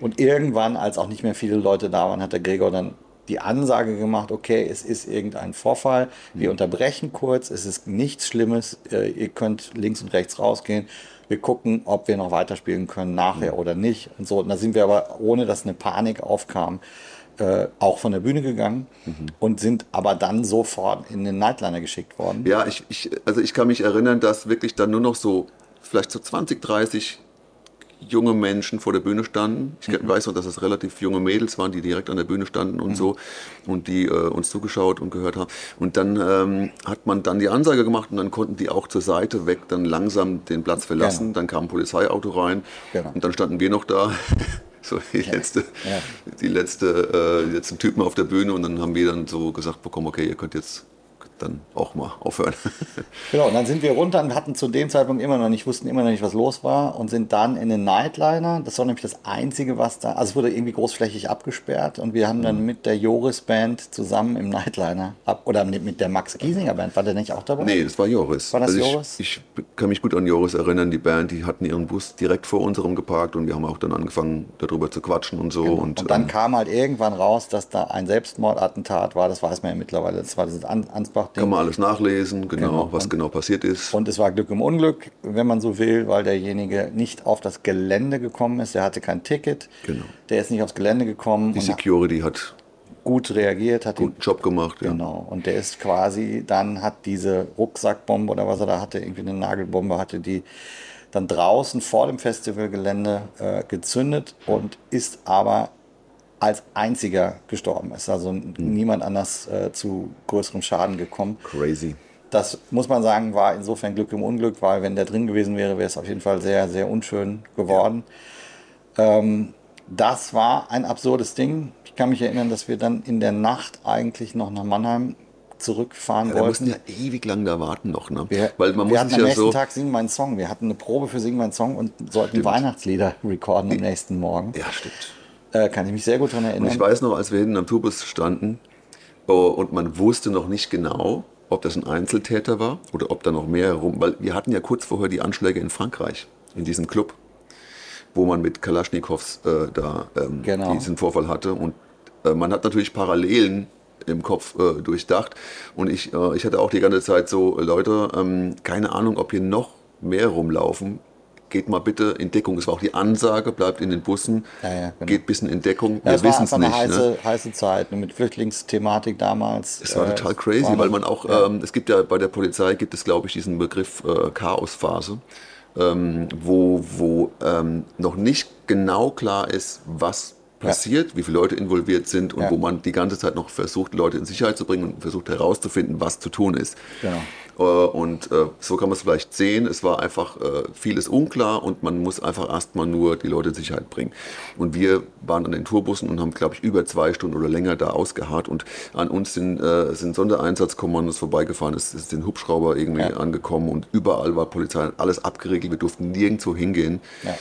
Und irgendwann, als auch nicht mehr viele Leute da waren, hat der Gregor dann die Ansage gemacht, okay, es ist irgendein Vorfall, wir Mhm. unterbrechen kurz, es ist nichts Schlimmes, äh, ihr könnt links und rechts rausgehen, wir gucken, ob wir noch weiterspielen können nachher oder nicht und so. Und da sind wir aber, ohne dass eine Panik aufkam, äh, auch von der Bühne gegangen und sind aber dann sofort in den Nightliner geschickt worden. Ja, ich, ich, also ich kann mich erinnern, dass wirklich dann nur noch so, vielleicht so 20, 30 junge Menschen vor der Bühne standen. Ich Mhm. weiß noch, dass es relativ junge Mädels waren, die direkt an der Bühne standen und so und die äh, uns zugeschaut und gehört haben. Und dann ähm, hat man dann die Ansage gemacht und dann konnten die auch zur Seite weg dann langsam den Platz verlassen. Genau. Dann kam ein Polizeiauto rein Genau. und dann standen wir noch da. So die letzte, Ja. die letzte, äh, die letzten Typen auf der Bühne und dann haben wir dann so gesagt bekommen, okay, ihr könnt jetzt dann auch mal aufhören. Genau, und dann sind wir runter und hatten zu dem Zeitpunkt immer noch nicht, wussten immer noch nicht, was los war und sind dann in den Nightliner. Das war nämlich das Einzige, was da, also es wurde irgendwie großflächig abgesperrt und wir haben Mhm. dann mit der Joris Band zusammen im Nightliner ab, oder mit der Max Giesinger Band, war der nicht auch dabei? Nee, das war Joris. War das ich, Joris? Ich kann mich gut an Joris erinnern. Die Band, die hatten ihren Bus direkt vor unserem geparkt und wir haben auch dann angefangen, darüber zu quatschen und so. Und, Und dann ähm, kam halt irgendwann raus, dass da ein Selbstmordattentat war, das weiß man ja mittlerweile, das war dieses An Ansbach-Ding. kann man alles nachlesen, genau, Genau. was Und- genau passiert ist. Und es war Glück im Unglück, wenn man so will, weil derjenige nicht auf das Gelände gekommen ist. Der hatte kein Ticket. Genau. Der ist nicht aufs Gelände gekommen die Security hat gut reagiert, hat einen guten Job gemacht. Ja. genau. Und der ist quasi, dann hat diese Rucksackbombe oder was er da hatte, irgendwie eine Nagelbombe hatte, die dann draußen vor dem Festivalgelände äh, gezündet und ist aber als einziger gestorben. Ist also Hm. niemand anders äh, zu größerem Schaden gekommen. Crazy. Das muss man sagen, war insofern Glück im Unglück, weil wenn der drin gewesen wäre, wäre es auf jeden Fall sehr, sehr unschön geworden. Ähm, das war ein absurdes Ding. Ich kann mich erinnern, dass wir dann in der Nacht eigentlich noch nach Mannheim zurückfahren Ja, da mussten wollten. ja ewig lang da warten noch, ne? Wir, Weil man wir muss hatten am ja nächsten so. Tag Sing meinen Song. Wir hatten eine Probe für Sing meinen Song und sollten Stimmt. Weihnachtslieder recorden am nächsten Morgen. Ja, stimmt. Äh, kann ich mich sehr gut daran Und erinnern. ich weiß noch, als wir hinten am Tourbus standen oh, und man wusste noch nicht genau, ob das ein Einzeltäter war oder ob da noch mehr herum, weil wir hatten ja kurz vorher die Anschläge in Frankreich, in diesem Club, wo man mit Kalaschnikows äh, da ähm, Genau. diesen Vorfall hatte und äh, man hat natürlich Parallelen im Kopf äh, durchdacht und ich, äh, ich hatte auch die ganze Zeit so, äh, Leute, ähm, keine Ahnung, ob hier noch mehr rumlaufen. Geht mal bitte in Deckung. Es war auch die Ansage, bleibt in den Bussen, Ja, ja, genau. geht bis in Deckung. Ja, Wir wissen es nicht. eine heiße, ne? heiße Zeit ne, mit Flüchtlingsthematik damals. Es war Äh, total crazy, war weil man auch, ähm, es gibt ja bei der Polizei, gibt es glaube ich diesen Begriff äh, Chaosphase, ähm, wo, wo ähm, noch nicht genau klar ist, was passiert, wie viele Leute involviert sind und Ja. wo man die ganze Zeit noch versucht, Leute in Sicherheit zu bringen und versucht herauszufinden, was zu tun ist. Genau. Äh, Und äh, so kann man es vielleicht sehen. Es war einfach äh, vieles unklar und man muss einfach erstmal nur die Leute in Sicherheit bringen. Und wir waren an den Tourbussen und haben, glaube ich, über zwei Stunden oder länger da ausgeharrt. Und an uns sind, sind Sondereinsatzkommandos vorbeigefahren. Es ist den Hubschrauber irgendwie Ja. angekommen und überall war Polizei, alles abgeriegelt. Wir durften nirgendwo hingehen. Ja.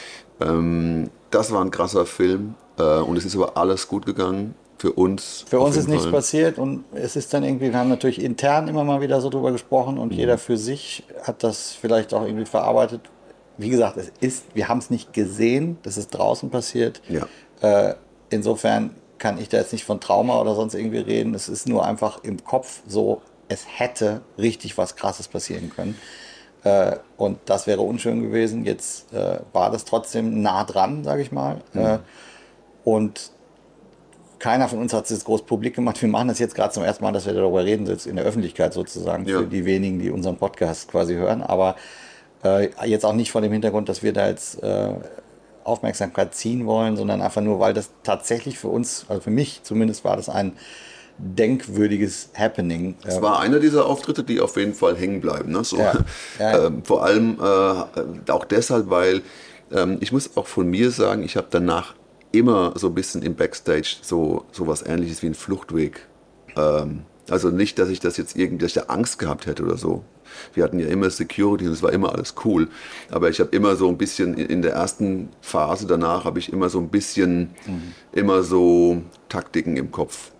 Ähm, das war ein krasser Film und es ist aber alles gut gegangen. Für uns. Für uns ist jeden nichts Fall. passiert und es ist dann irgendwie, wir haben natürlich intern immer mal wieder so drüber gesprochen Mhm. und jeder für sich hat das vielleicht auch irgendwie verarbeitet. Wie gesagt, es ist, wir haben es nicht gesehen, das ist draußen passiert. Ja. Äh, insofern kann ich da jetzt nicht von Trauma oder sonst irgendwie reden. Es ist nur einfach im Kopf so, es hätte richtig was Krasses passieren können. Äh, und das wäre unschön gewesen. Jetzt äh, war das trotzdem nah dran, sage ich mal. Äh, und keiner von uns hat es jetzt groß publik gemacht. Wir machen das jetzt gerade zum ersten Mal, dass wir darüber reden, jetzt in der Öffentlichkeit sozusagen, Ja. für die wenigen, die unseren Podcast quasi hören. Aber äh, jetzt auch nicht vor dem Hintergrund, dass wir da jetzt äh, Aufmerksamkeit ziehen wollen, sondern einfach nur, weil das tatsächlich für uns, also für mich zumindest, war das ein denkwürdiges Happening. Es war einer dieser Auftritte, die auf jeden Fall hängen bleiben. Ne? So, Ja, ja. Ähm, vor allem äh, auch deshalb, weil ähm, ich muss auch von mir sagen, ich habe danach immer so ein bisschen im Backstage so, so was ähnliches wie ein Fluchtweg. Ähm, also nicht, dass ich das jetzt da Angst gehabt hätte oder so. Wir hatten ja immer Security und es war immer alles cool. Aber ich habe immer so ein bisschen in- der ersten Phase danach habe ich immer so ein bisschen immer so Taktiken im Kopf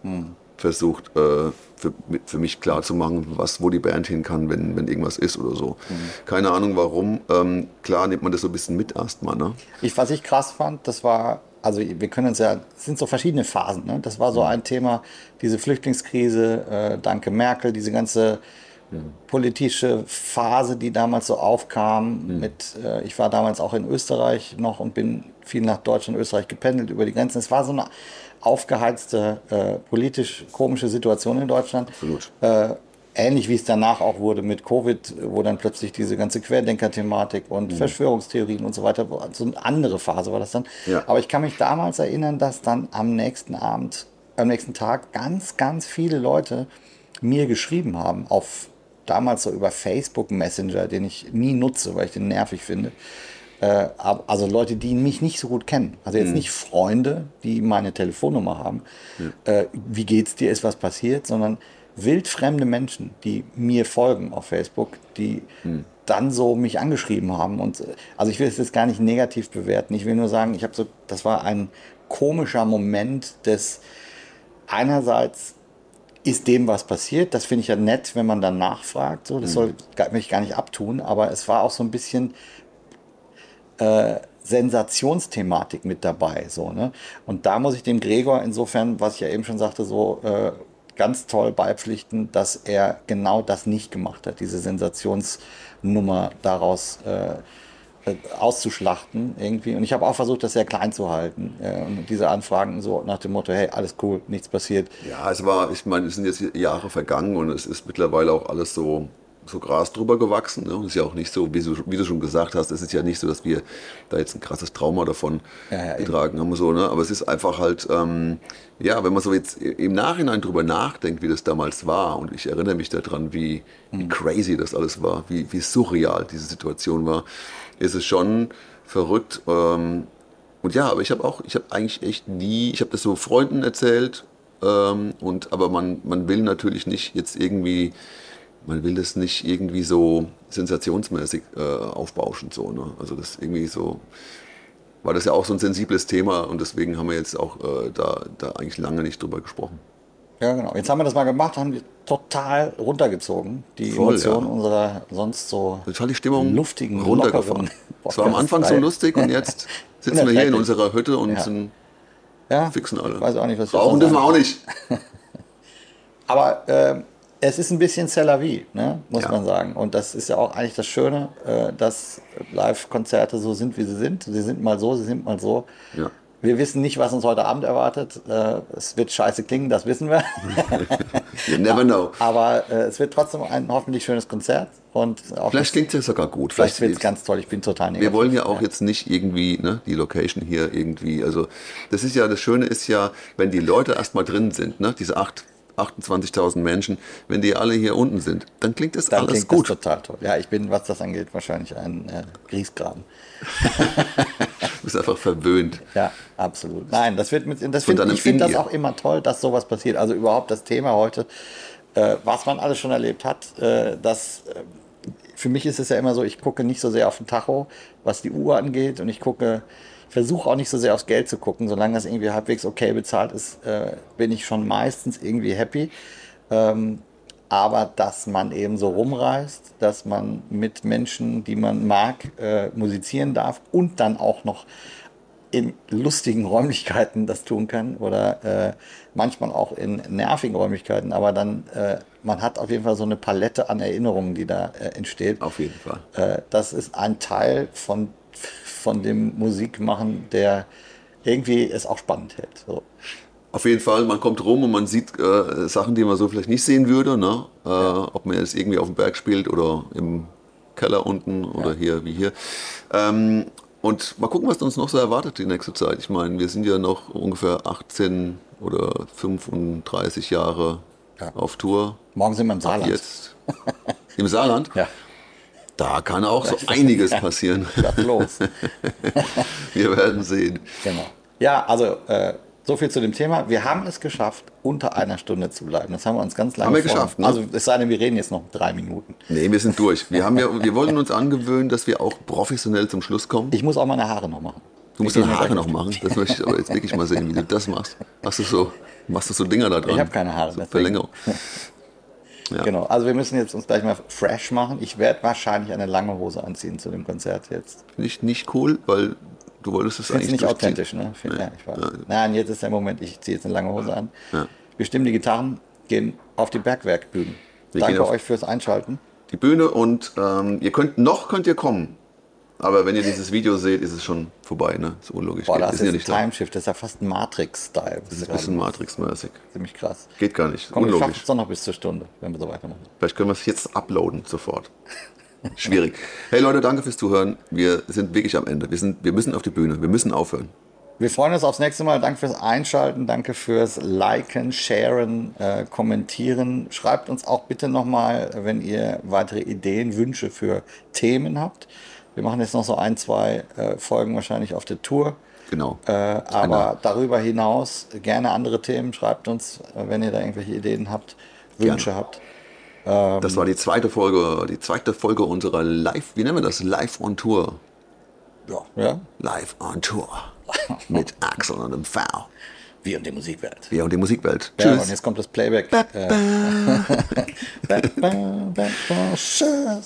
versucht äh, für, für mich klar zu machen, was, wo die Band hin kann, wenn, wenn irgendwas ist oder so. Keine Ahnung warum. Ähm, klar nimmt man das so ein bisschen mit erstmal. Ne? Ich, was ich krass fand, das war, also wir können uns ja, es sind so verschiedene Phasen. Ne? Das war so ein Thema, diese Flüchtlingskrise, äh, danke Merkel, diese ganze politische Phase, die damals so aufkam. Mit, äh, ich war damals auch in Österreich noch und bin viel nach Deutschland, Österreich gependelt über die Grenzen. Es war so eine aufgeheizte, äh, politisch komische Situation in Deutschland. Absolut. Äh, ähnlich wie es danach auch wurde mit Covid, wo dann plötzlich diese ganze Querdenker-Thematik und Verschwörungstheorien und so weiter, so eine andere Phase war das dann. Ja. Aber ich kann mich damals erinnern, dass dann am nächsten Abend, am nächsten Tag ganz, ganz viele Leute mir geschrieben haben auf damals so über Facebook Messenger, den ich nie nutze, weil ich den nervig finde. Äh, also Leute, die mich nicht so gut kennen. Also jetzt nicht Freunde, die meine Telefonnummer haben. Äh, wie geht's dir? Ist was passiert? Sondern wildfremde Menschen, die mir folgen auf Facebook, die dann so mich angeschrieben haben. Und also ich will es jetzt gar nicht negativ bewerten. Ich will nur sagen, ich habe so, das war ein komischer Moment des einerseits ist dem was passiert. Das finde ich ja nett, wenn man dann nachfragt. So, das soll gar- will ich gar nicht abtun, aber es war auch so ein bisschen äh, Sensationsthematik mit dabei. So, ne? Und da muss ich dem Gregor insofern, was ich ja eben schon sagte, so äh, ganz toll beipflichten, dass er genau das nicht gemacht hat, diese Sensationsnummer daraus äh, äh, auszuschlachten irgendwie. Und ich habe auch versucht, das sehr klein zu halten. Äh, und diese Anfragen so nach dem Motto, hey, alles cool, nichts passiert. Ja, es war, ich meine, es sind jetzt Jahre vergangen und es ist mittlerweile auch alles so, so Gras drüber gewachsen. Ne? Und ist ja auch nicht so, wie du, wie du schon gesagt hast, es ist ja nicht so, dass wir da jetzt ein krasses Trauma davon Ja, ja, eben. getragen haben. So, ne? Aber es ist einfach halt, ähm, ja, wenn man so jetzt im Nachhinein drüber nachdenkt, wie das damals war, und ich erinnere mich daran, wie, wie Mhm. crazy das alles war, wie, wie surreal diese Situation war, ist es schon verrückt. Ähm, und ja, aber ich habe auch, ich habe eigentlich echt nie, ich habe das so Freunden erzählt Ähm, und, aber man, man will natürlich nicht jetzt irgendwie, man will das nicht irgendwie so sensationsmäßig äh, aufbauschen. So, ne? Also das irgendwie so, war das ja auch so ein sensibles Thema und deswegen haben wir jetzt auch äh, da, da eigentlich lange nicht drüber gesprochen. Ja, genau. Jetzt haben wir das mal gemacht, haben die total runtergezogen, die Voll, Emotionen ja. unserer sonst so Total die Stimmung luftigen, runtergefahren. Es war am Anfang so lustig und jetzt sitzen wir hier in unserer Hütte und Ja. sind Ja, fixen alle. Ich weiß auch nicht, was wir Rauchen schon dürfen wir auch nicht. Aber ähm, es ist ein bisschen c'est la vie, ne? muss Ja. man sagen. Und das ist ja auch eigentlich das Schöne, äh, dass Live-Konzerte so sind, wie sie sind. Sie sind mal so, sie sind mal so. Ja. Wir wissen nicht, was uns heute Abend erwartet. Äh, es wird scheiße klingen, das wissen wir. You never know. Aber äh, es wird trotzdem ein hoffentlich schönes Konzert. Und Vielleicht klingt es sogar gut. vielleicht wird es ganz toll. Ich bin total negativ. Wir wollen ja auch jetzt nicht irgendwie, ne, die Location hier irgendwie, also das ist ja, das Schöne ist ja, wenn die Leute erstmal drin sind, ne, diese acht- 28.000 Menschen, wenn die alle hier unten sind, dann klingt das Dann alles klingt gut. das total toll. Ja, ich bin, was das angeht, wahrscheinlich ein äh, Grießgraben. Du bist einfach verwöhnt. Ja, absolut. Nein, das wird mit, das find, ich finde das auch immer toll, dass sowas passiert. Also überhaupt das Thema heute, äh, was man alles schon erlebt hat, äh, das, äh, für mich ist es ja immer so, ich gucke nicht so sehr auf den Tacho, was die Uhr angeht und ich gucke, versuche auch nicht so sehr aufs Geld zu gucken, solange das irgendwie halbwegs okay bezahlt ist, äh, bin ich schon meistens irgendwie happy. Ähm, aber dass man eben so rumreist, dass man mit Menschen, die man mag, äh, musizieren darf und dann auch noch in lustigen Räumlichkeiten das tun kann oder äh, manchmal auch in nervigen Räumlichkeiten, aber dann, äh, man hat auf jeden Fall so eine Palette an Erinnerungen, die da äh, entsteht. Auf jeden Fall. Äh, das ist ein Teil von, von dem Musikmachen, der irgendwie es auch spannend hält. So. Auf jeden Fall, man kommt rum und man sieht äh, Sachen, die man so vielleicht nicht sehen würde, ne? Äh, ob man jetzt irgendwie auf dem Berg spielt oder im Keller unten oder hier wie hier. Ähm, und mal gucken, was uns noch so erwartet die nächste Zeit. Ich meine, wir sind ja noch ungefähr 18 oder 35 Jahre Ja. auf Tour. Morgen sind wir im Saarland. Jetzt im Saarland. Ja, Da kann auch so einiges passieren. los. Wir werden sehen. Genau. Ja, also äh, so viel zu dem Thema. Wir haben es geschafft, unter einer Stunde zu bleiben. Das haben wir uns ganz lange Haben wir geschafft, ne? Also es sei denn, wir reden jetzt noch drei Minuten. Nee, wir sind durch. Wir, haben ja, wir wollen uns angewöhnen, dass wir auch professionell zum Schluss kommen. Ich muss auch meine Haare noch machen. Du musst deine Haare noch machen. Das möchte ich aber jetzt wirklich mal sehen, wie du das machst. Hast du so, machst du so Dinger da dran? Ich habe keine Haare. So. Verlängerung. Ja. Genau, also wir müssen jetzt uns gleich mal fresh machen. Ich werde wahrscheinlich eine lange Hose anziehen zu dem Konzert jetzt. Finde ich nicht cool, weil du wolltest es eigentlich nicht authentisch, ne? Nee. ja, ich weiß. Ja. Nein, jetzt ist der Moment, ich ziehe jetzt eine lange Hose an. Ja. Wir stimmen die Gitarren, gehen auf die Bergwerkbühnen. Wir Danke euch fürs Einschalten. Die Bühne und ähm, ihr könnt noch könnt ihr kommen. Aber wenn ihr dieses Video seht, ist es schon vorbei, ne? Ist unlogisch. Boah, das ist sind ja ein nicht. Timeshift, das ist ja fast Matrix-Style. Das ist ein bisschen Matrix-mäßig. Ziemlich krass. Geht gar nicht. Komm, wir schaffen Unlogisch. es doch noch bis zur Stunde, wenn wir so weitermachen. Vielleicht können wir es jetzt uploaden sofort. Schwierig. Hey Leute, danke fürs Zuhören. Wir sind wirklich am Ende. Wir, sind, wir müssen auf die Bühne. Wir müssen aufhören. Wir freuen uns aufs nächste Mal. Danke fürs Einschalten, danke fürs Liken, Sharen, äh, Kommentieren. Schreibt uns auch bitte nochmal, wenn ihr weitere Ideen, Wünsche für Themen habt. Wir machen jetzt noch so ein, zwei äh, Folgen wahrscheinlich auf der Tour. Genau. Äh, aber darüber hinaus gerne andere Themen. Schreibt uns, äh, wenn ihr da irgendwelche Ideen habt, Wünsche habt. Das war die zweite Folge, die zweite Folge unserer Live, wie nennen wir das? Live on Tour. Ja. ja? Live on Tour. Mit Axel und dem V. Wir und die Musikwelt. Wir und die Musikwelt. Ja, Tschüss. und jetzt kommt das Playback. Äh, ba, ba, ba, ba, Tschüss.